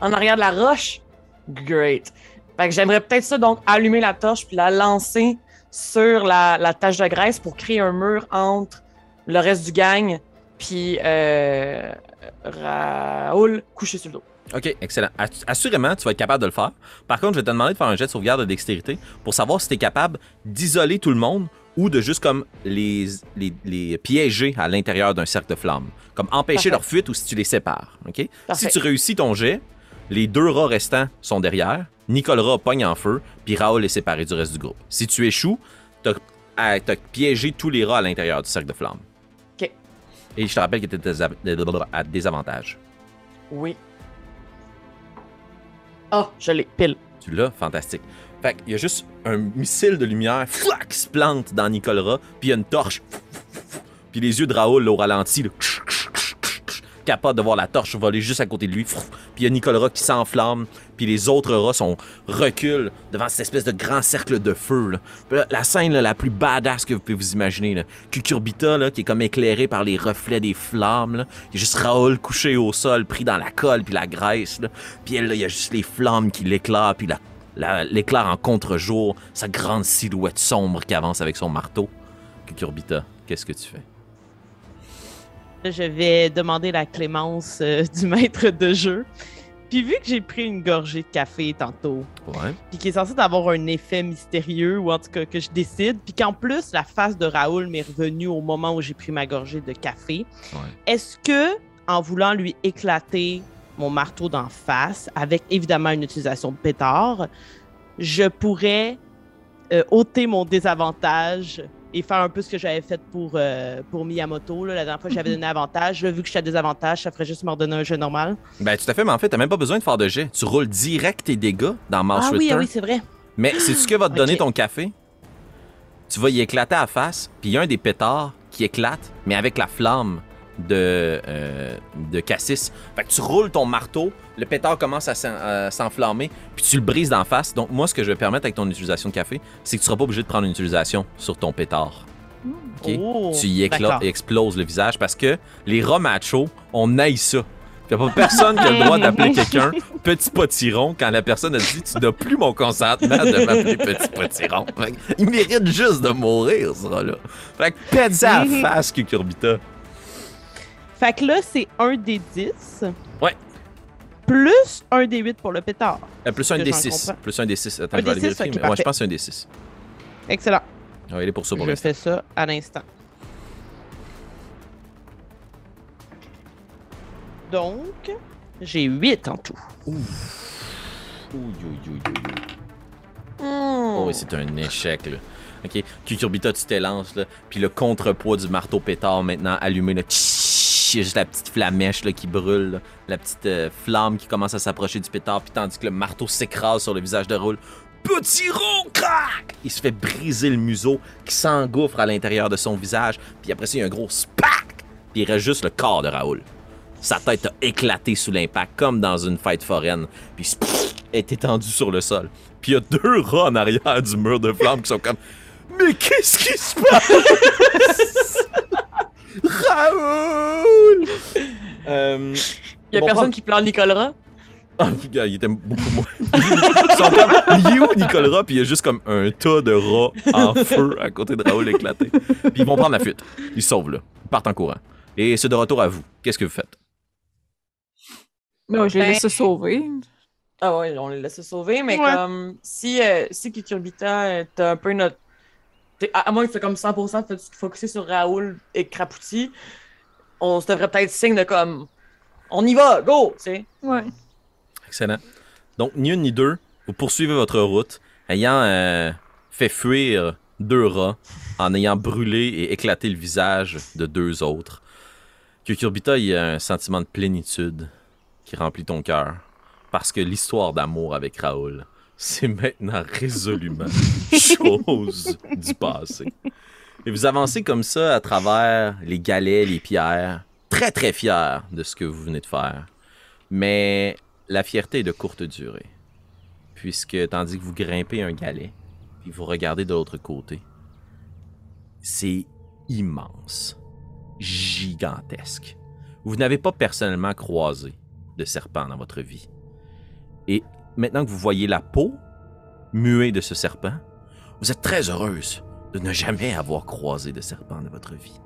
En arrière de la roche? Great. Fait que j'aimerais peut-être ça, donc, allumer la torche puis la lancer sur la, la tache de graisse pour créer un mur entre le reste du gang puis euh, Raoul couché sur le dos. OK, excellent. Ass- Assurément, tu vas être capable de le faire. Par contre, je vais te demander de faire un jet de sauvegarde de dextérité pour savoir si tu es capable d'isoler tout le monde ou de juste comme les, les, les piéger à l'intérieur d'un cercle de flammes. Comme empêcher Parfait. leur fuite ou si tu les sépares. OK? Si tu réussis ton jet, les deux rats restants sont derrière, Nicolas pogne en feu, puis Raoul est séparé du reste du groupe. Si tu échoues, tu as, piégé tous les rats à l'intérieur du cercle de flammes. OK. Et je te rappelle que tu es à désavantage. Oui. Ah, je l'ai, pile. Tu l'as, fantastique. Fait qu'il y a juste un missile de lumière qui se plante dans Nicolas, puis il y a une torche. Puis les yeux de Raoul là, au ralenti, capable de voir la torche voler juste à côté de lui. Puis il y a Nicolas qui s'enflamme, puis les autres rats sont reculent devant cette espèce de grand cercle de feu. la scène la plus badass que vous pouvez vous imaginer. Cucurbita, qui est comme éclairé par les reflets des flammes. Il y a juste Raoul couché au sol, pris dans la colle puis la graisse. Puis elle, il y a juste les flammes qui l'éclairent, puis la en contre-jour, sa grande silhouette sombre qui avance avec son marteau. Cucurbita, qu'est-ce que tu fais? Je vais demander la clémence euh, du maître de jeu. Puis vu que j'ai pris une gorgée de café tantôt, Ouais. puis qui est censé avoir un effet mystérieux, ou en tout cas que je décide, puis qu'en plus la face de Raoul m'est revenue au moment où j'ai pris ma gorgée de café, Ouais. est-ce que, en voulant lui éclater mon marteau d'en face, avec évidemment une utilisation de pétard, je pourrais euh, ôter mon désavantage et faire un peu ce que j'avais fait pour, euh, pour Miyamoto. Là. La dernière fois, j'avais donné avantage. Là, vu que j'étais à désavantage, ça ferait juste me redonner un jeu normal. Ben, tout à fait, mais en fait, t'as même pas besoin de faire de jet. Tu roules direct tes dégâts dans Mars ah oui, ah oui, c'est vrai. Mais c'est ce que va te donner ton café? Tu vas y éclater à la face, puis il y a un des pétards qui éclate, mais avec la flamme de, euh, de cassis. Fait que tu roules ton marteau, le pétard commence à s'en- à s'enflammer, puis tu le brises d'en face. Donc, moi, ce que je vais permettre avec ton utilisation de café, c'est que tu seras pas obligé de prendre une utilisation sur ton pétard. OK? Oh, tu y écla- d'accord. exploses le visage parce que les rats machos, on haït ça. Il n'y a pas personne qui a le droit d'appeler quelqu'un petit potiron quand la personne a dit Tu n'as plus mon consentement de m'appeler petit potiron. Il mérite juste de mourir, ce rat-là. Fait que pète ça à la Mhm. face, Cucurbita. Fait que là, c'est un des 10. Ouais. Plus un des 8 pour le pétard. Euh, plus un des j'en 6. comprends? Plus un des 6. Attends, Un je vais aller vérifier. ok, mais- ouais, je parfait. pense que c'est un des 6. Excellent. Ouais, il est pour ça pour Je fais ça à l'instant. Donc, j'ai 8 en tout. Ouh, ouh, ouh, ouh, ouh. Hmm. Oh, oui, c'est un échec, là. OK, Cucurbita, tu t'élances, là. Puis le contrepoids du marteau pétard, maintenant, allumé, là. tch, Il y a juste la petite flamèche, qui brûle. La petite euh, flamme qui commence à s'approcher du pétard. Puis tandis que le marteau s'écrase sur le visage de Roule. Petit rond, crac! Il se fait briser le museau qui s'engouffre à l'intérieur de son visage. Puis après ça, il y a un gros spack! Puis il reste juste le corps de Raoul. Sa tête a éclaté sous l'impact, comme dans une fête foraine. Puis est étendu sur le sol. Puis il y a deux rats en arrière du mur de flamme qui sont comme Mais qu'est-ce qui se passe Raoul Euh, Il y a Bon, personne qui plante Nicolas? ah, il était beaucoup moins. Ils sont comme, il est où Nicolas? Puis il y a juste comme un tas de rats en feu à côté de Raoul éclaté. Puis ils vont prendre la fuite. Ils se sauvent là. Ils partent en courant. Et c'est de retour à vous. Qu'est-ce que vous faites? Ben, je les Ben- laisse se sauver. Ah ouais, on les laisse se sauver, mais Ouais. comme si, euh, si Cucurbita, euh, t'as un peu notre. À, à moins que tu sois comme 100% fait focusé sur Raoul et Krapouti, on se devrait peut-être signe de comme. On y va, go! Tu sais. Ouais. Excellent. Donc, ni une ni deux, vous poursuivez votre route, ayant euh, fait fuir deux rats, en ayant brûlé et éclaté le visage de deux autres. Cucurbita, il y a un sentiment de plénitude qui remplit ton cœur, parce que l'histoire d'amour avec Raoul, c'est maintenant résolument chose du passé. Et vous avancez comme ça à travers les galets, les pierres, très très fiers de ce que vous venez de faire. Mais la fierté est de courte durée. Puisque tandis que vous grimpez un galet, puis vous regardez de l'autre côté, c'est immense, gigantesque. Vous n'avez pas personnellement croisé de serpent dans votre vie. Et maintenant que vous voyez la peau muée de ce serpent, vous êtes très heureuse de ne jamais avoir croisé de serpent dans votre vie.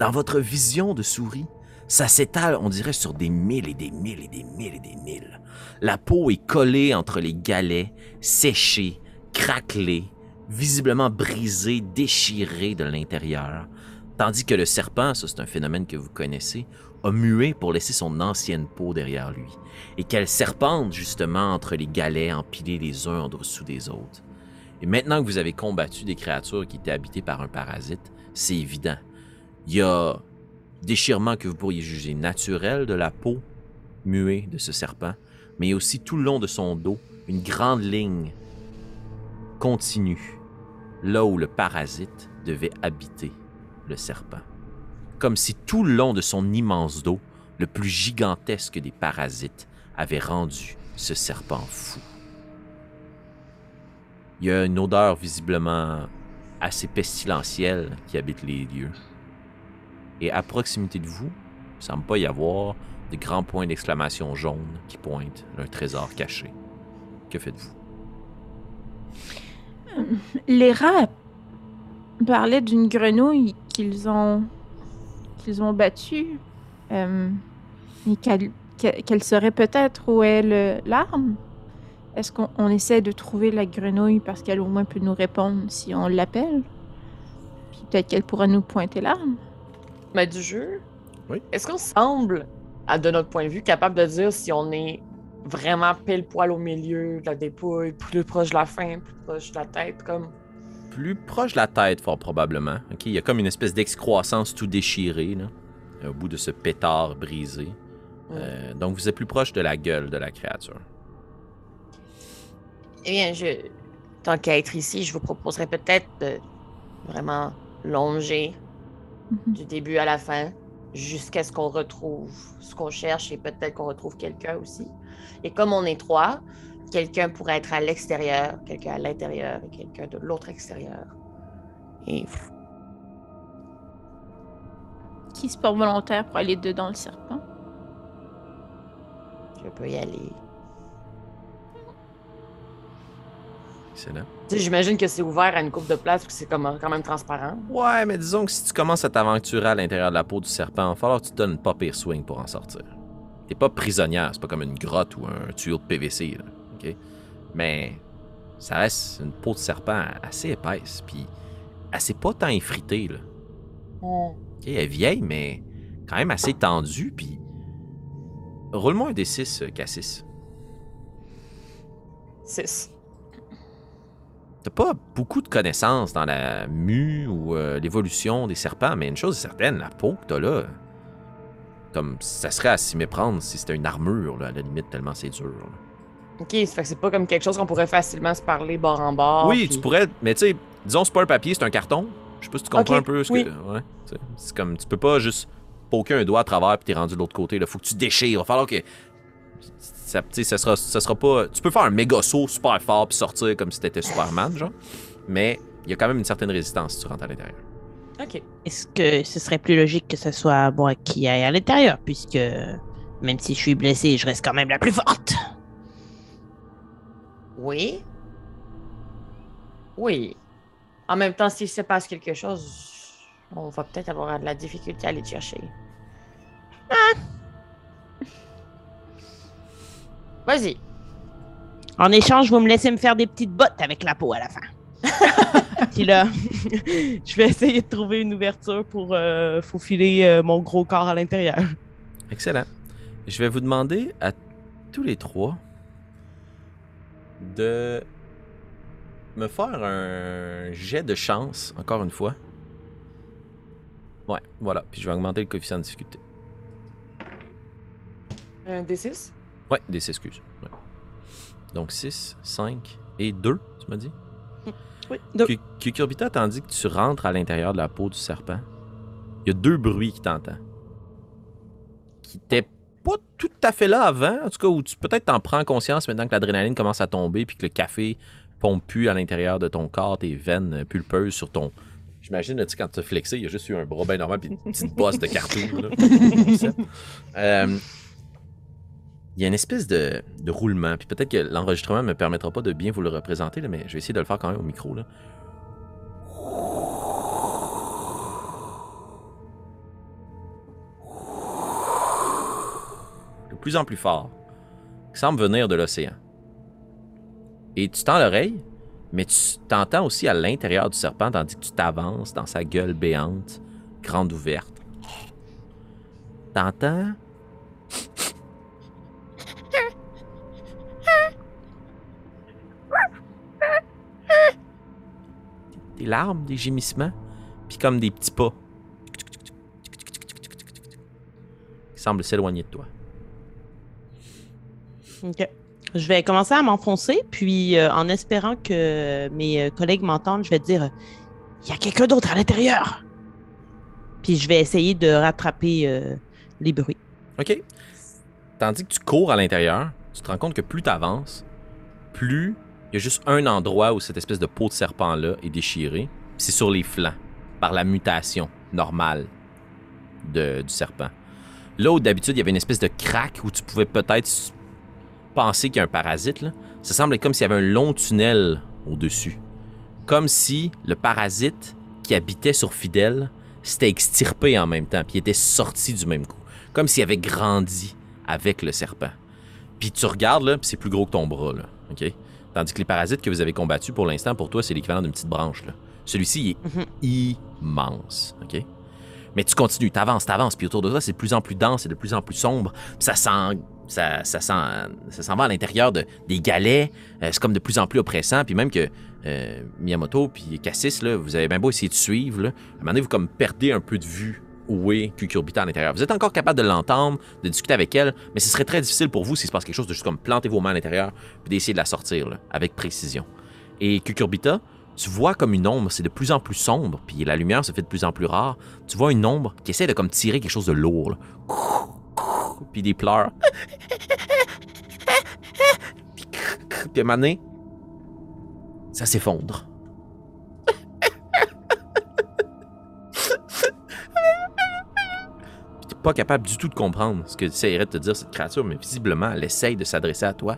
Dans votre vision de souris, ça s'étale, on dirait, sur des milles et des milles et des milles et des milles. La peau est collée entre les galets, séchée, craquelée, visiblement brisée, déchirée de l'intérieur. Tandis que le serpent, ça c'est un phénomène que vous connaissez, a mué pour laisser son ancienne peau derrière lui, et qu'elle serpente justement entre les galets empilés les uns en dessous des autres. Et maintenant que vous avez combattu des créatures qui étaient habitées par un parasite, c'est évident. Il y a déchirement que vous pourriez juger naturel de la peau muée de ce serpent, mais aussi tout le long de son dos, une grande ligne continue, là où le parasite devait habiter le serpent. Comme si tout le long de son immense dos, le plus gigantesque des parasites avait rendu ce serpent fou. Il y a une odeur visiblement assez pestilentielle qui habite les lieux. Et à proximité de vous, il ne semble pas y avoir de grands points d'exclamation jaunes qui pointent un trésor caché. Que faites-vous? Les rats parlaient d'une grenouille qu'ils ont qu'ils ont battue euh, et qu'elle saurait peut-être où est l'arme? Est-ce qu'on on essaie de trouver la grenouille parce qu'elle au moins peut nous répondre si on l'appelle? Puis peut-être qu'elle pourra nous pointer l'arme. Mais du jeu, Oui. est-ce qu'on semble, à, de notre point de vue, capable de dire si on est vraiment pile poil au milieu de la dépouille, plus proche de la fin, plus proche de la tête, comme. Plus proche de la tête, fort probablement. Ok, Il y a comme une espèce d'excroissance tout déchirée, là, au bout de ce pétard brisé. Euh, donc, vous êtes plus proche de la gueule de la créature. Eh bien, je, tant qu'à être ici, je vous proposerais peut-être de vraiment longer Mhm. du début à la fin jusqu'à ce qu'on retrouve ce qu'on cherche et peut-être qu'on retrouve quelqu'un aussi. Et comme on est trois, quelqu'un pourrait être à l'extérieur, quelqu'un à l'intérieur et quelqu'un de l'autre extérieur. Et Qui se porte volontaire pour aller dedans le serpent? je peux y aller. Excellent. J'imagine que c'est ouvert à une coupe de place que c'est comme, quand même transparent. Ouais, mais disons que si tu commences à t'aventurer à l'intérieur de la peau du serpent, il va falloir que tu te donnes pas pire swing pour en sortir. T'es pas prisonnière, c'est pas comme une grotte ou un tuyau de PVC, là, ok? Mais ça reste une peau de serpent assez épaisse, puis assez pas tant effritée, là. Ok, Elle est vieille, mais quand même assez tendue, puis... Roule-moi un D6, euh, Cassis. Six. T'as pas beaucoup de connaissances dans la mue ou euh, l'évolution des serpents, mais une chose est certaine, la peau que t'as là, comme ça serait à s'y méprendre si c'était une armure, là, à la limite, tellement c'est dur. là. Ok, ça fait que c'est pas comme quelque chose qu'on pourrait facilement se parler bord en bord. oui, puis- tu pourrais, mais tu sais, disons, c'est pas un papier, c'est un carton. Je sais pas si tu comprends un peu ce oui. que. Ouais, c'est comme, tu peux pas juste poker un doigt à travers puis t'es rendu de l'autre côté, là. Faut que tu déchires. Il va falloir que. Ça, tu sais, ça sera, ça sera pas. Tu peux faire un méga saut super fort puis sortir comme si t'étais Superman, genre. Mais il y a quand même une certaine résistance si tu rentres à l'intérieur. Ok. Est-ce que ce serait plus logique que ce soit moi qui aille à l'intérieur, puisque même si je suis blessée, je reste quand même la plus forte? Oui. Oui. En même temps, s'il se passe quelque chose, on va peut-être avoir de la difficulté à aller te chercher. Vas-y. En échange, vous me laissez me faire des petites bottes avec la peau à la fin. Puis là, je vais essayer de trouver une ouverture pour euh, faufiler euh, mon gros corps à l'intérieur. Excellent. Je vais vous demander à tous les trois de me faire un jet de chance, encore une fois. Ouais, voilà. Puis je vais augmenter le coefficient de difficulté. Un D6? Ouais, des excuses. Ouais. Donc 6, 5 et 2, tu m'as dit? Oui. Cu- Cucurbita, tandis que tu rentres à l'intérieur de la peau du serpent, il y a deux bruits qui t'entendent. Qui pas tout à fait là avant, en tout cas, où tu peut-être t'en prends conscience maintenant que l'adrénaline commence à tomber puis que le café pompe plus à l'intérieur de ton corps, tes veines euh, pulpeuses sur ton. J'imagine, tu sais, quand tu as flexé, il y a juste eu un bras bien normal puis une petite bosse de carton. là. Euh, il y a une espèce de, de roulement. Puis peut-être que l'enregistrement ne me permettra pas de bien vous le représenter, là, mais je vais essayer de le faire quand même au micro. Là. Plus en plus fort, qui semble venir de l'océan. Et tu tends l'oreille, mais tu t'entends aussi à l'intérieur du serpent, tandis que tu t'avances dans sa gueule béante, grande ouverte. T'entends? Des larmes, des gémissements, puis comme des petits pas qui semblent s'éloigner de toi. Ok. Je vais commencer à m'enfoncer, puis euh, en espérant que mes euh, collègues m'entendent, je vais dire euh, Il y a quelqu'un d'autre à l'intérieur. Puis je vais essayer de rattraper les bruits. OK? Tandis que tu cours à l'intérieur, tu te rends compte que plus tu avances, plus il y a juste un endroit où cette espèce de peau de serpent-là est déchirée. C'est sur les flancs, par la mutation normale de- du serpent. Là où d'habitude il y avait une espèce de craque où tu pouvais peut-être penser qu'il y a un parasite, là, ça semble être comme s'il y avait un long tunnel au-dessus. Comme si le parasite qui habitait sur Fidèle s'était extirpé en même temps, puis il était sorti du même coup. Comme s'il avait grandi avec le serpent. Puis tu regardes, là, puis c'est plus gros que ton bras, là. OK? Tandis que les parasites que vous avez combattus, pour l'instant, pour toi, c'est l'équivalent d'une petite branche, là. Celui-ci, il est immense, OK? Mais tu continues, t'avances, t'avances, puis autour de toi, c'est de plus en plus dense et de plus en plus sombre. Puis ça sent... Ça, s'en va à l'intérieur de, des galets. Euh, c'est comme de plus en plus oppressant. Puis même que euh, Miyamoto puis Cassis, là, vous avez bien beau essayer de suivre. Là. À un moment donné, vous comme perdez un peu de vue où est Cucurbita à l'intérieur. Vous êtes encore capable de l'entendre, de discuter avec elle, mais ce serait très difficile pour vous s'il se passe quelque chose de juste comme planter vos mains à l'intérieur puis d'essayer de la sortir avec précision. Et Cucurbita, tu vois comme une ombre, c'est de plus en plus sombre, puis la lumière se fait de plus en plus rare. Tu vois une ombre qui essaie de comme tirer quelque chose de lourd. Puis des pleurs. puis à un moment ça s'effondre. Puis t'es pas capable du tout de comprendre ce que essaierait de te dire cette créature, mais visiblement, elle essaye de s'adresser à toi.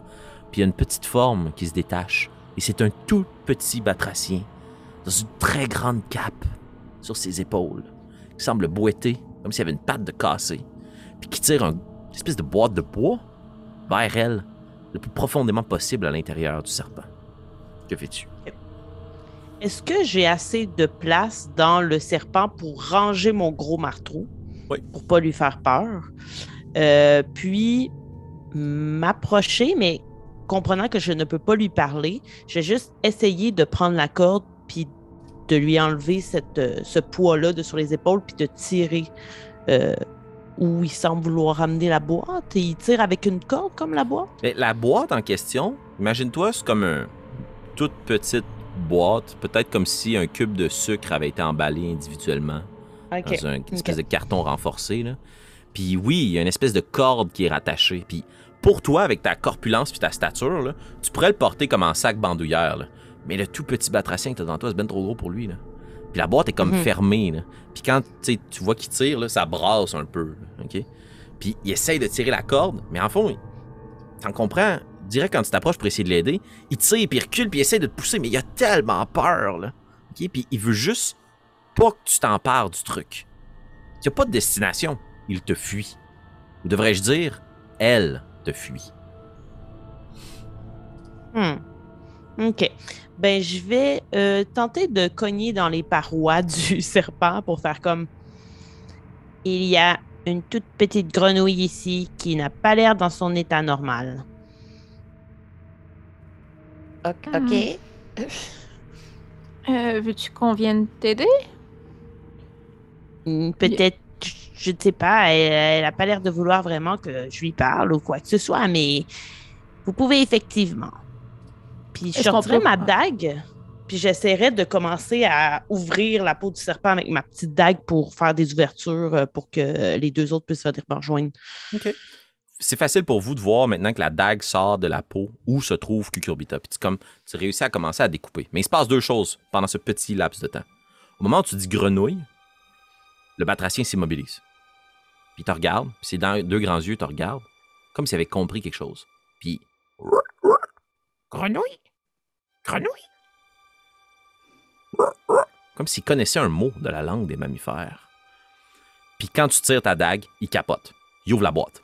Puis il y a une petite forme qui se détache. Et c'est un tout petit batracien, dans une très grande cape sur ses épaules, qui semble boiter comme s'il y avait une patte de cassé, puis qui tire un- une espèce de boîte de bois vers elle, le plus profondément possible à l'intérieur du serpent. Que fais-tu? Est-ce que j'ai assez de place dans le serpent pour ranger mon gros marteau? Oui. Pour pas lui faire peur? Euh, puis m'approcher, mais comprenant que je ne peux pas lui parler, je vais juste essayer de prendre la corde puis de lui enlever cette, euh, ce poids-là de sur les épaules puis de tirer euh, où il semble vouloir amener la boîte. Et il tire avec une corde comme la boîte. Mais la boîte en question, imagine-toi, c'est comme une toute petite boîte, peut-être comme si un cube de sucre avait été emballé individuellement dans un une espèce de carton renforcé. Là. Puis oui, il y a une espèce de corde qui est rattachée. Puis pour toi, avec ta corpulence puis ta stature, là, tu pourrais le porter comme en sac bandoulière. là. Mais le tout petit batracien que t'as devant toi, c'est bien trop gros pour lui. Là. Puis la boîte est comme Mhm. fermée. Là. Puis quand tu vois qu'il tire, là, ça brasse un peu. là, OK? Puis il essaye de tirer la corde, mais en fond, t'en comprends, direct quand tu t'approches pour essayer de l'aider, il tire, puis il recule, puis il essaie de te pousser, mais il a tellement peur, là. OK? Puis il veut juste pas que tu t'empares du truc. Il n'y a pas de destination, il te fuit. Ou devrais-je dire, elle te fuit. Hmm. OK. Ben, je vais euh, tenter de cogner dans les parois du serpent pour faire comme. Il y a une toute petite grenouille ici qui n'a pas l'air dans son état normal. Ok. Hmm. ok. Euh, Veux-tu qu'on vienne t'aider? Hmm, Peut-être, je ne sais pas, elle n'a pas l'air de vouloir vraiment que je lui parle ou quoi que ce soit, mais vous pouvez effectivement. Puis je Est-ce qu'on sortirai peut- ma dague, puis j'essaierai de commencer à ouvrir la peau du serpent avec ma petite dague pour faire des ouvertures euh, pour que les deux autres puissent venir me rejoindre. C'est facile pour vous de voir maintenant que la dague sort de la peau où se trouve Cucurbita. Puis tu, comme, tu réussis à commencer à découper. Mais il se passe deux choses pendant ce petit laps de temps. Au moment où tu dis grenouille, le batracien s'immobilise. Puis il te regarde, puis ses deux grands yeux te regardent, comme s'il avait compris quelque chose. Puis Grenouille? Grenouille? Comme s'il connaissait un mot de la langue des mammifères. Puis quand tu tires ta dague, il capote. Il ouvre la boîte.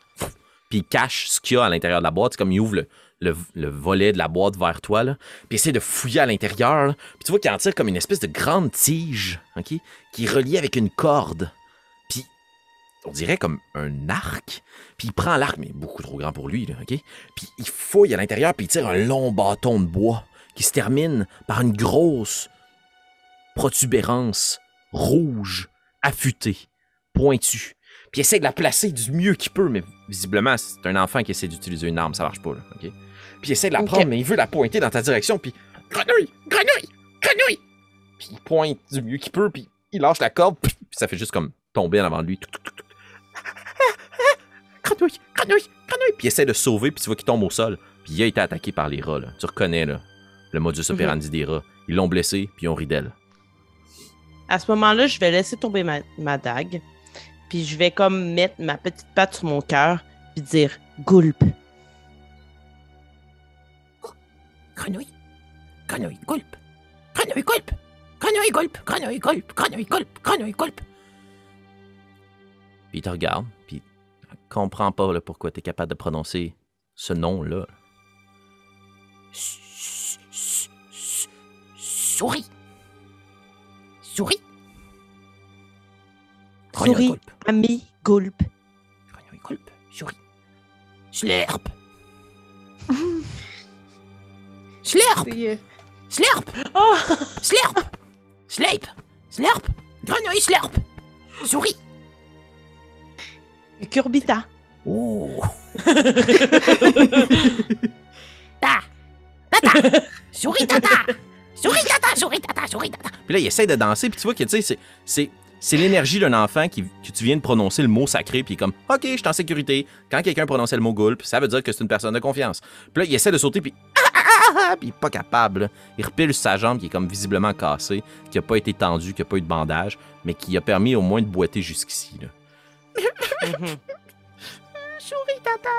Puis il cache ce qu'il y a à l'intérieur de la boîte. C'est comme il ouvre le, le- le volet de la boîte vers toi. Là. Puis essaie de fouiller à l'intérieur. Puis tu vois qu'il en tire comme une espèce de grande tige ok, qui est reliée avec une corde. On dirait comme un arc. Puis il prend l'arc, mais beaucoup trop grand pour lui. Là, ok? Puis il fouille à l'intérieur, puis il tire un long bâton de bois qui se termine par une grosse protubérance rouge, affûtée, pointue. Puis il essaie de la placer du mieux qu'il peut, mais visiblement, c'est un enfant qui essaie d'utiliser une arme, ça marche pas, là, OK? Puis il essaie de la prendre, mais il veut la pointer dans ta direction, puis grenouille, grenouille, grenouille! Puis il pointe du mieux qu'il peut, puis il lâche la corde, puis ça fait juste comme tomber en avant de lui. Grenouille, grenouille, grenouille! Puis il essaie de sauver, puis tu vois qu'il tombe au sol. Puis il a été attaqué par les rats, là. Tu reconnais, là, le modus operandi des rats. Ils l'ont blessé, puis ils ont ri d'elle. À ce moment-là, je vais laisser tomber ma, ma dague, puis je vais comme mettre ma petite patte sur mon cœur, puis dire Goulp. Grenouille Grenouille, gulp Grenouille, gulp Grenouille, gulp Grenouille, gulp Grenouille, gulp Grenouille, gulp Puis il te regarde, puis il comprend pas là, pourquoi tu es capable de prononcer ce nom-là. Souris. Souris. Grenouille, Souris, gulp ami. Grenouille, gulp Souris. Slurp. Slurp. Euh, Slurp. Oh! Slurp. Slurp. Slurp. Grenouille slurp. Souris Curbita. Oh Ta Tata Souris tata Souris tata Souris tata Souris tata Puis là, il essaie de danser, puis tu vois que, tu sais, c'est- c'est... C'est l'énergie d'un enfant qui, que tu viens de prononcer le mot sacré, puis il est comme OK, je suis en sécurité. Quand quelqu'un prononçait le mot gulp, ça veut dire que c'est une personne de confiance. Puis là, il essaie de sauter, puis ah, ah, ah, ah, puis il est pas capable. là. Il repile sa jambe qui est comme visiblement cassée, qui a pas été tendue, qui a pas eu de bandage, mais qui a permis au moins de boiter jusqu'ici. Mhm. Souris tata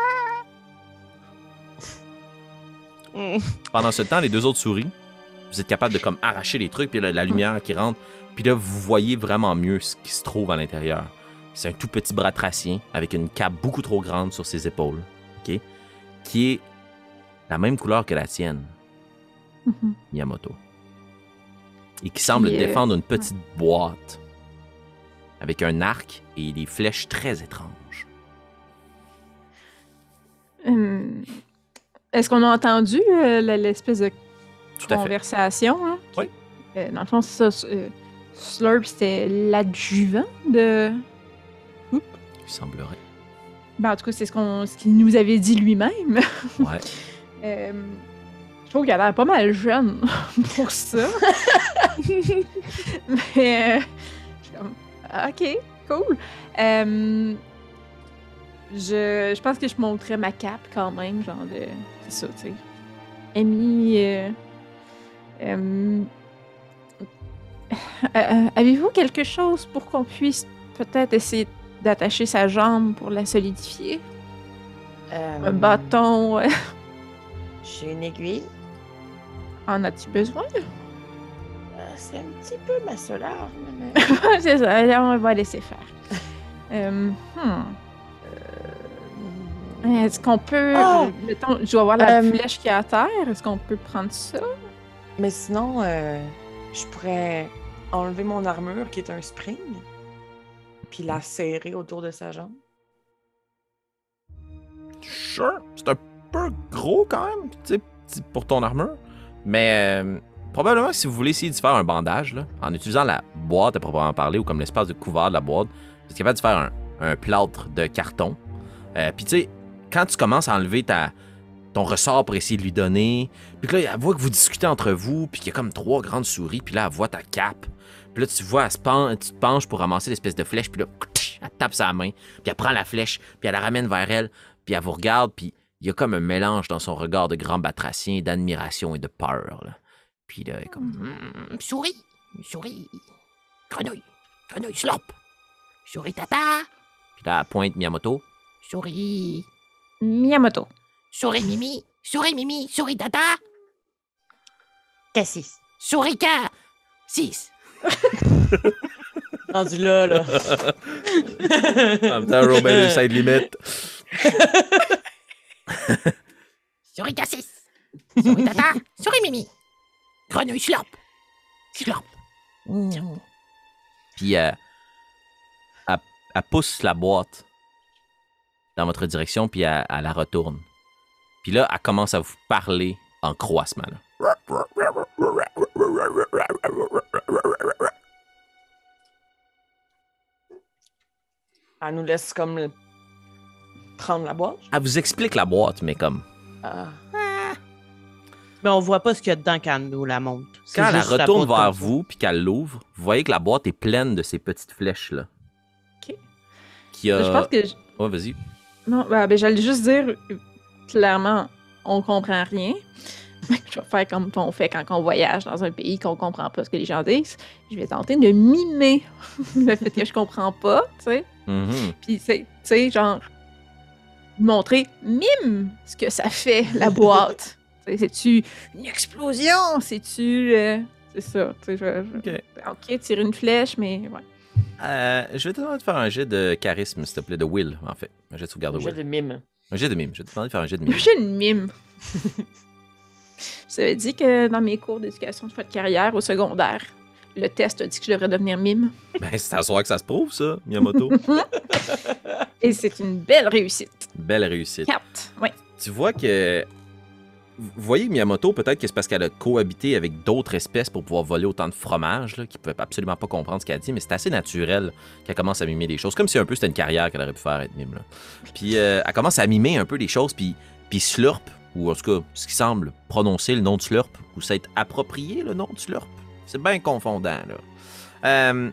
Mm. Pendant ce temps, les deux autres souris, vous êtes capable de comme arracher les trucs, puis la lumière qui rentre, puis là, vous voyez vraiment mieux ce qui se trouve à l'intérieur. C'est un tout petit batracien avec une cape beaucoup trop grande sur ses épaules, ok, qui est la même couleur que la tienne, Mhm. Miyamoto, et qui semble euh, défendre une petite boîte avec un arc et des flèches très étranges. Hum, Est-ce qu'on a entendu euh, l'espèce de Tout conversation? hein? Oui. Euh, dans le fond, ça. euh, Slurp, c'était l'adjuvant de. Il semblerait. Ben, en tout cas, c'est ce qu'on, ce qu'il nous avait dit lui-même. Ouais. Euh, je trouve qu'il a l'air pas mal jeune pour ça. Mais. Ok, cool. Euh, je, je pense que je montrais ma cape quand même, genre de. C'est ça, tu sais. Amy. euh, euh, Avez-vous quelque chose pour qu'on puisse peut-être essayer d'attacher sa jambe pour la solidifier? Un bâton, J'ai une aiguille. en as-tu besoin? Euh, c'est un petit peu ma seule arme, mais... c'est ça, là, on va laisser faire. Euh, hmm. Est-ce qu'on peut. Oh! Mettons, je dois voir la Euh, flèche qui est à terre. Est-ce qu'on peut prendre ça? mais sinon, euh, je pourrais enlever mon armure, qui est un spring, puis la serrer autour de sa jambe. Sure. C'est un peu gros quand même, tu sais, pour ton armure. Mais euh, probablement si vous voulez essayer de faire un bandage, là, en utilisant la boîte à proprement parler ou comme l'espace de couvert de la boîte, vous êtes capable de faire un, plâtre de carton. Euh, Puis tu sais, quand tu commences à enlever ta, ton ressort pour essayer de lui donner, puis là, elle voit que vous discutez entre vous, puis qu'il y a comme trois grandes souris, puis là, elle voit ta cape. Puis là, tu vois, elle se pen- tu te penches pour ramasser l'espèce de flèche, puis là, elle tape sa main, puis elle prend la flèche, puis elle la ramène vers elle, puis elle vous regarde, puis il y a comme un mélange dans son regard de grand batracien, d'admiration et de peur. là. Puis là, elle est comme... Hmm, Souris Souris Grenouille Grenouille slurp Souris tata Puis là, elle pointe Miyamoto. Souris Miyamoto. Souris Mimi Souris Mimi Souris tata Cassis. Souris K 6 Rendu là, là. En même temps, Romain side limit. Souris K6 Souris tata Souris Mimi Grenouille slurp Slurp Mm. Puis euh, elle, elle pousse la boîte dans votre direction, puis elle, elle la retourne. Puis là, elle commence à vous parler en croissement. là. Elle nous laisse comme le- prendre la boîte. Elle vous explique la boîte, mais comme... Ah. Mais on voit pas ce qu'il y a dedans quand elle nous la montre. Quand elle retourne vers vous, puis qu'elle l'ouvre, vous voyez que la boîte est pleine de ces petites flèches-là. Ok. Qui a... Je pense que. je- Ouais, vas-y. Non, ben, ben, j'allais juste dire, clairement, on comprend rien. je vais faire comme on fait quand on voyage dans un pays qu'on comprend pas ce que les gens disent. Je vais tenter de mimer le fait que je comprends pas, tu sais. Mhm. Puis, c'est- tu sais, genre, montrer, mime ce que ça fait, la boîte. C'est-tu une explosion? C'est-tu. euh, c'est ça, tu sais. Je, je- Ok. ok, tire une flèche, mais ouais. Euh, je vais te demander de faire un jet de charisme, s'il te plaît, de Will, en fait. Un jet de sauvegarde de J'ai Will. de mime. Un jet de mime. Je vais te demander de faire un jet de mime. J'ai une mime. Ça veut dire que dans mes cours d'éducation de fin de carrière au secondaire, le test a dit que je devrais devenir mime. Ben, c'est à soir que ça se prouve, ça, Miyamoto. Et c'est une belle réussite. Belle réussite. Quatre. Oui. Tu vois que vous voyez Miyamoto, peut-être que c'est parce qu'elle a cohabité avec d'autres espèces pour pouvoir voler autant de fromage, là, qui ne absolument pas comprendre ce qu'elle dit, mais c'est assez naturel qu'elle commence à mimer des choses. Comme si un peu c'était une carrière qu'elle aurait pu faire être mime. Là. Puis euh, elle commence à mimer un peu des choses, puis, puis slurp, ou en tout cas, ce qui semble prononcer le nom de slurp, ou s'être approprié le nom de slurp. C'est bien confondant, là. Euh,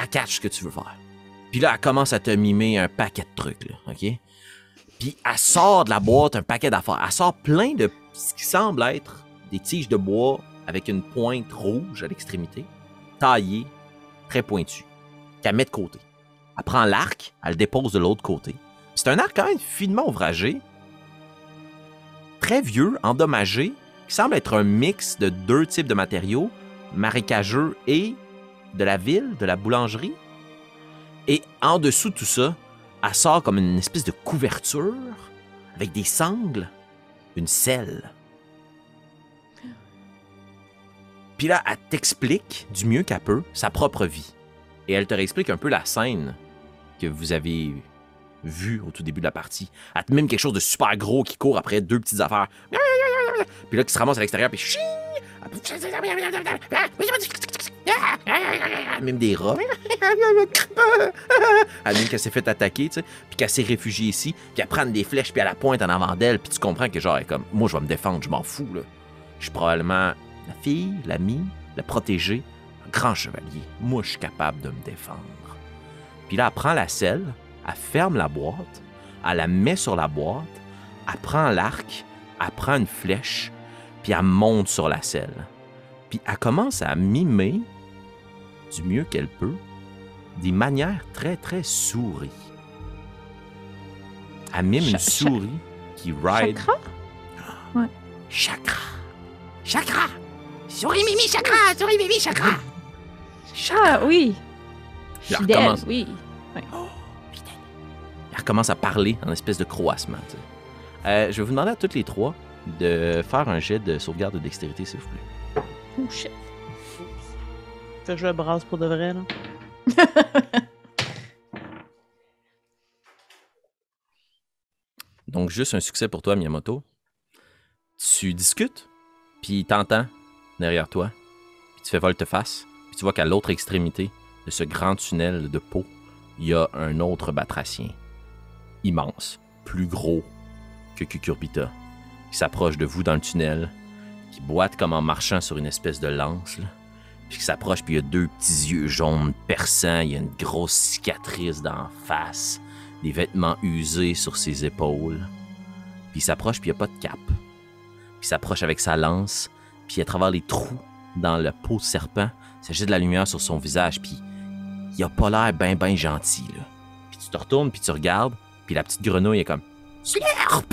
elle catch ce que tu veux faire. Puis là, elle commence à te mimer un paquet de trucs, là, OK? Elle sort de la boîte un paquet d'affaires. Elle sort plein de ce qui semble être des tiges de bois avec une pointe rouge à l'extrémité, taillée, très pointue, qu'elle met de côté. Elle prend l'arc, elle le dépose de l'autre côté. C'est un arc quand même finement ouvragé, très vieux, endommagé, qui semble être un mix de deux types de matériaux, marécageux et de la ville, de la boulangerie. Et en dessous de tout ça, elle sort comme une espèce de couverture avec des sangles, une selle. Puis là, elle t'explique du mieux qu'elle peut sa propre vie. Et elle te réexplique un peu la scène que vous avez vue au tout début de la partie. Elle te mime quelque chose de super gros qui court après deux petites affaires. Puis là, qui se ramasse à l'extérieur, puis! Même des rats. Elle même qu'elle s'est fait attaquer, tu sais, puis qu'elle s'est réfugiée ici, puis elle prend des flèches, puis elle la pointe en avant d'elle, puis tu comprends que genre, comme, moi, je vais me défendre, je m'en fous, là. Je suis probablement la fille, l'amie, la protégée, un grand chevalier. Moi, je suis capable de me défendre. Puis là, elle prend la selle, elle ferme la boîte, elle la met sur la boîte, elle prend l'arc, elle prend une flèche, puis elle monte sur la selle. Puis elle commence à mimer, du mieux qu'elle peut, des manières très, très souris. Elle mime une Cha- souris qui ride. Chakra? Chakra. Chakra. Souris Mimi Chakra. Souris Mimi Chakra. Ah oui. Elle Fidèle, recommence, oui. elle recommence à parler en espèce de croassement. tu sais. Euh, je vais vous demander à toutes les trois de faire un jet de sauvegarde de dextérité, s'il vous plaît. Oh shit. Fait que je brasse pour de vrai, là. Donc, juste un succès pour toi, Miyamoto. Tu discutes, puis t'entends derrière toi, puis tu fais volte-face, puis tu vois qu'à l'autre extrémité de ce grand tunnel de peau, il y a un autre batracien. Immense, plus gros que Cucurbita, qui s'approche de vous dans le tunnel, qui boite comme en marchant sur une espèce de lance, puis s'approche, puis il a deux petits yeux jaunes perçants, il y a une grosse cicatrice d'en face, des vêtements usés sur ses épaules. Puis il s'approche, puis il n'y a pas de cap. Puis il s'approche avec sa lance, puis à travers les trous dans le peau de serpent, ça jette de la lumière sur son visage, puis il a pas l'air ben ben gentil. Puis tu te retournes, puis tu regardes, puis la petite grenouille est comme Slurp!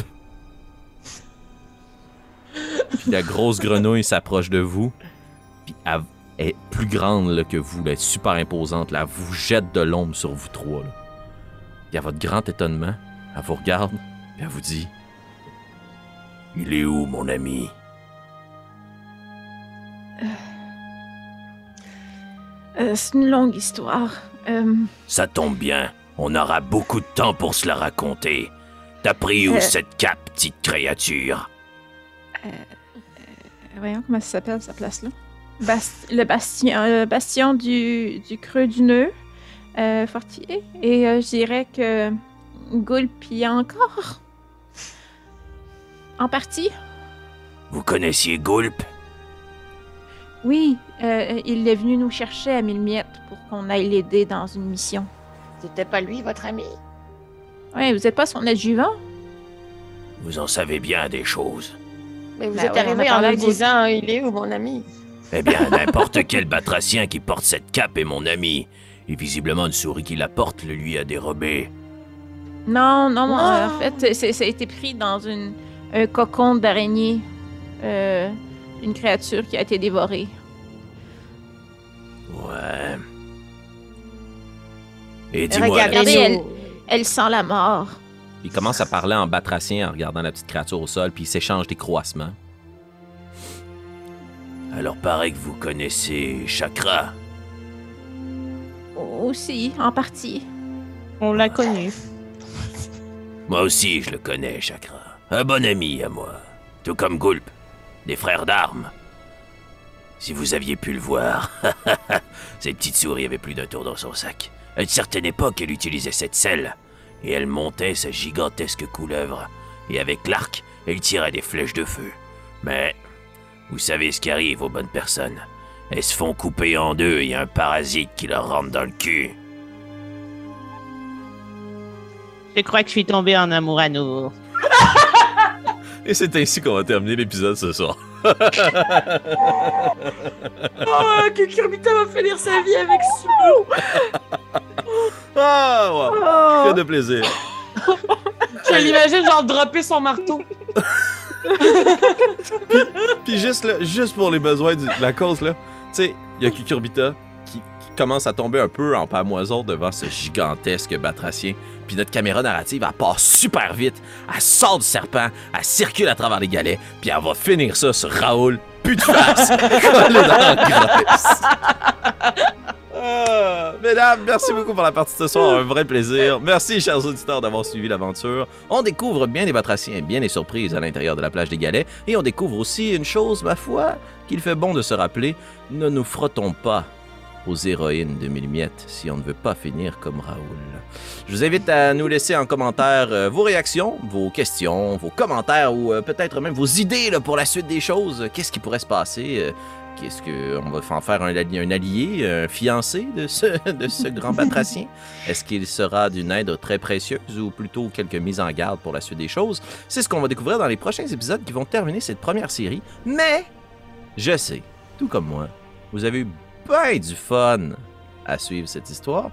puis la grosse grenouille s'approche de vous, est plus grande là, que vous, là, elle est super imposante, là, elle vous jette de l'ombre sur vous trois, là. Puis à votre grand étonnement, elle vous regarde, puis elle vous dit Il est où, mon ami Euh, c'est une longue histoire. Euh, Ça tombe bien, on aura beaucoup de temps pour se la raconter. T'as pris où Euh. cette cape, petite créature voyons comment ça s'appelle, cette place-là. Bast- le bastion, le bastion du, du creux du nœud, euh, fortier. Et euh, je dirais que Gulp y est encore. En partie. Vous connaissiez Gulp? Oui, euh, il est venu nous chercher à mille miettes pour qu'on aille l'aider dans une mission. C'était pas lui, votre ami? Ouais, vous êtes pas son adjuvant? Vous en savez bien des choses. Mais vous Ben êtes ouais, arrivé en lui disant il est où, mon ami? Eh bien, n'importe quel batracien qui porte cette cape est mon ami. Et visiblement, une souris qui la porte le lui a dérobé. Non, non, en fait, c'est- ça a été pris dans une, un cocon d'araignée. Euh, une créature qui a été dévorée. Ouais. Et dis-moi, Regardez, Regardez, elle-. Elle sent la mort. Il commence à parler en batracien en regardant la petite créature au sol, puis il s'échange des croassements. Alors paraît que vous connaissez Chakra. Aussi, en partie. On l'a connu. Moi aussi, je le connais, Chakra. Un bon ami à moi. tout comme Gulp, des frères d'armes. Si vous aviez pu le voir, cette petite souris avait plus d'un tour dans son sac. À une certaine époque, elle utilisait cette selle, et elle montait sa gigantesque couleuvre, et avec l'arc, elle tirait des flèches de feu. Mais, vous savez ce qui arrive aux bonnes personnes. Elles se font couper en deux et y a un parasite qui leur rentre dans le cul. Je crois que je suis tombée en amour à nouveau. Et c'est ainsi qu'on va terminer l'épisode ce soir. Oh, que Kurbita va finir sa vie avec Sumo! Ah, wow. Oh. Que de plaisir. Je l'imagine genre dropper son marteau. Puis juste, là, juste pour les besoins de la cause, là, tu sais, il y a Kukurbita qui, qui commence à tomber un peu en pamoison devant ce gigantesque batracien. Puis notre caméra narrative, elle part super vite. Elle sort du serpent, elle circule à travers les galets, puis elle va finir ça sur Raoul, plus de face, collé dans la graisse. Ah, mesdames, merci beaucoup pour la partie de ce soir, un vrai plaisir. Merci, chers auditeurs, d'avoir suivi l'aventure. On découvre bien des batraciens bien des surprises à l'intérieur de la plage des Galets, et on découvre aussi une chose, ma foi, qu'il fait bon de se rappeler ne nous frottons pas aux héroïnes de Millimiettes si on ne veut pas finir comme Raoul. Je vous invite à nous laisser en commentaire euh, vos réactions, vos questions, vos commentaires ou euh, peut-être même vos idées pour la suite des choses. Qu'est-ce qui pourrait se passer? Qu'est-ce qu'on va en faire un, alli- un allié, un fiancé de ce, grand batracien? Est-ce qu'il sera d'une aide très précieuse ou plutôt quelques mises en garde pour la suite des choses? C'est ce qu'on va découvrir dans les prochains épisodes qui vont terminer cette première série. Mais, je sais, tout comme moi, vous avez eu bien du fun à suivre cette histoire.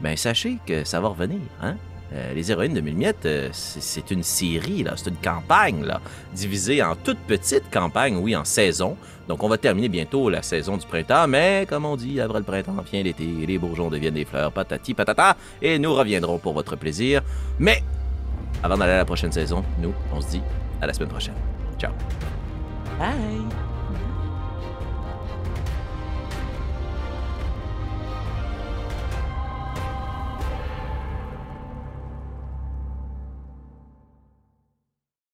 Ben, sachez que ça va revenir, hein? Euh, les héroïnes de Milmiette, euh, c'est une série, c'est une campagne, divisée en toutes petites campagnes, oui, en saisons. Donc, on va terminer bientôt la saison du printemps, mais comme on dit, après le printemps vient l'été, les bourgeons deviennent des fleurs, patati patata, et nous reviendrons pour votre plaisir. Mais, avant d'aller à la prochaine saison, nous, on se dit à la semaine prochaine. Ciao! Bye!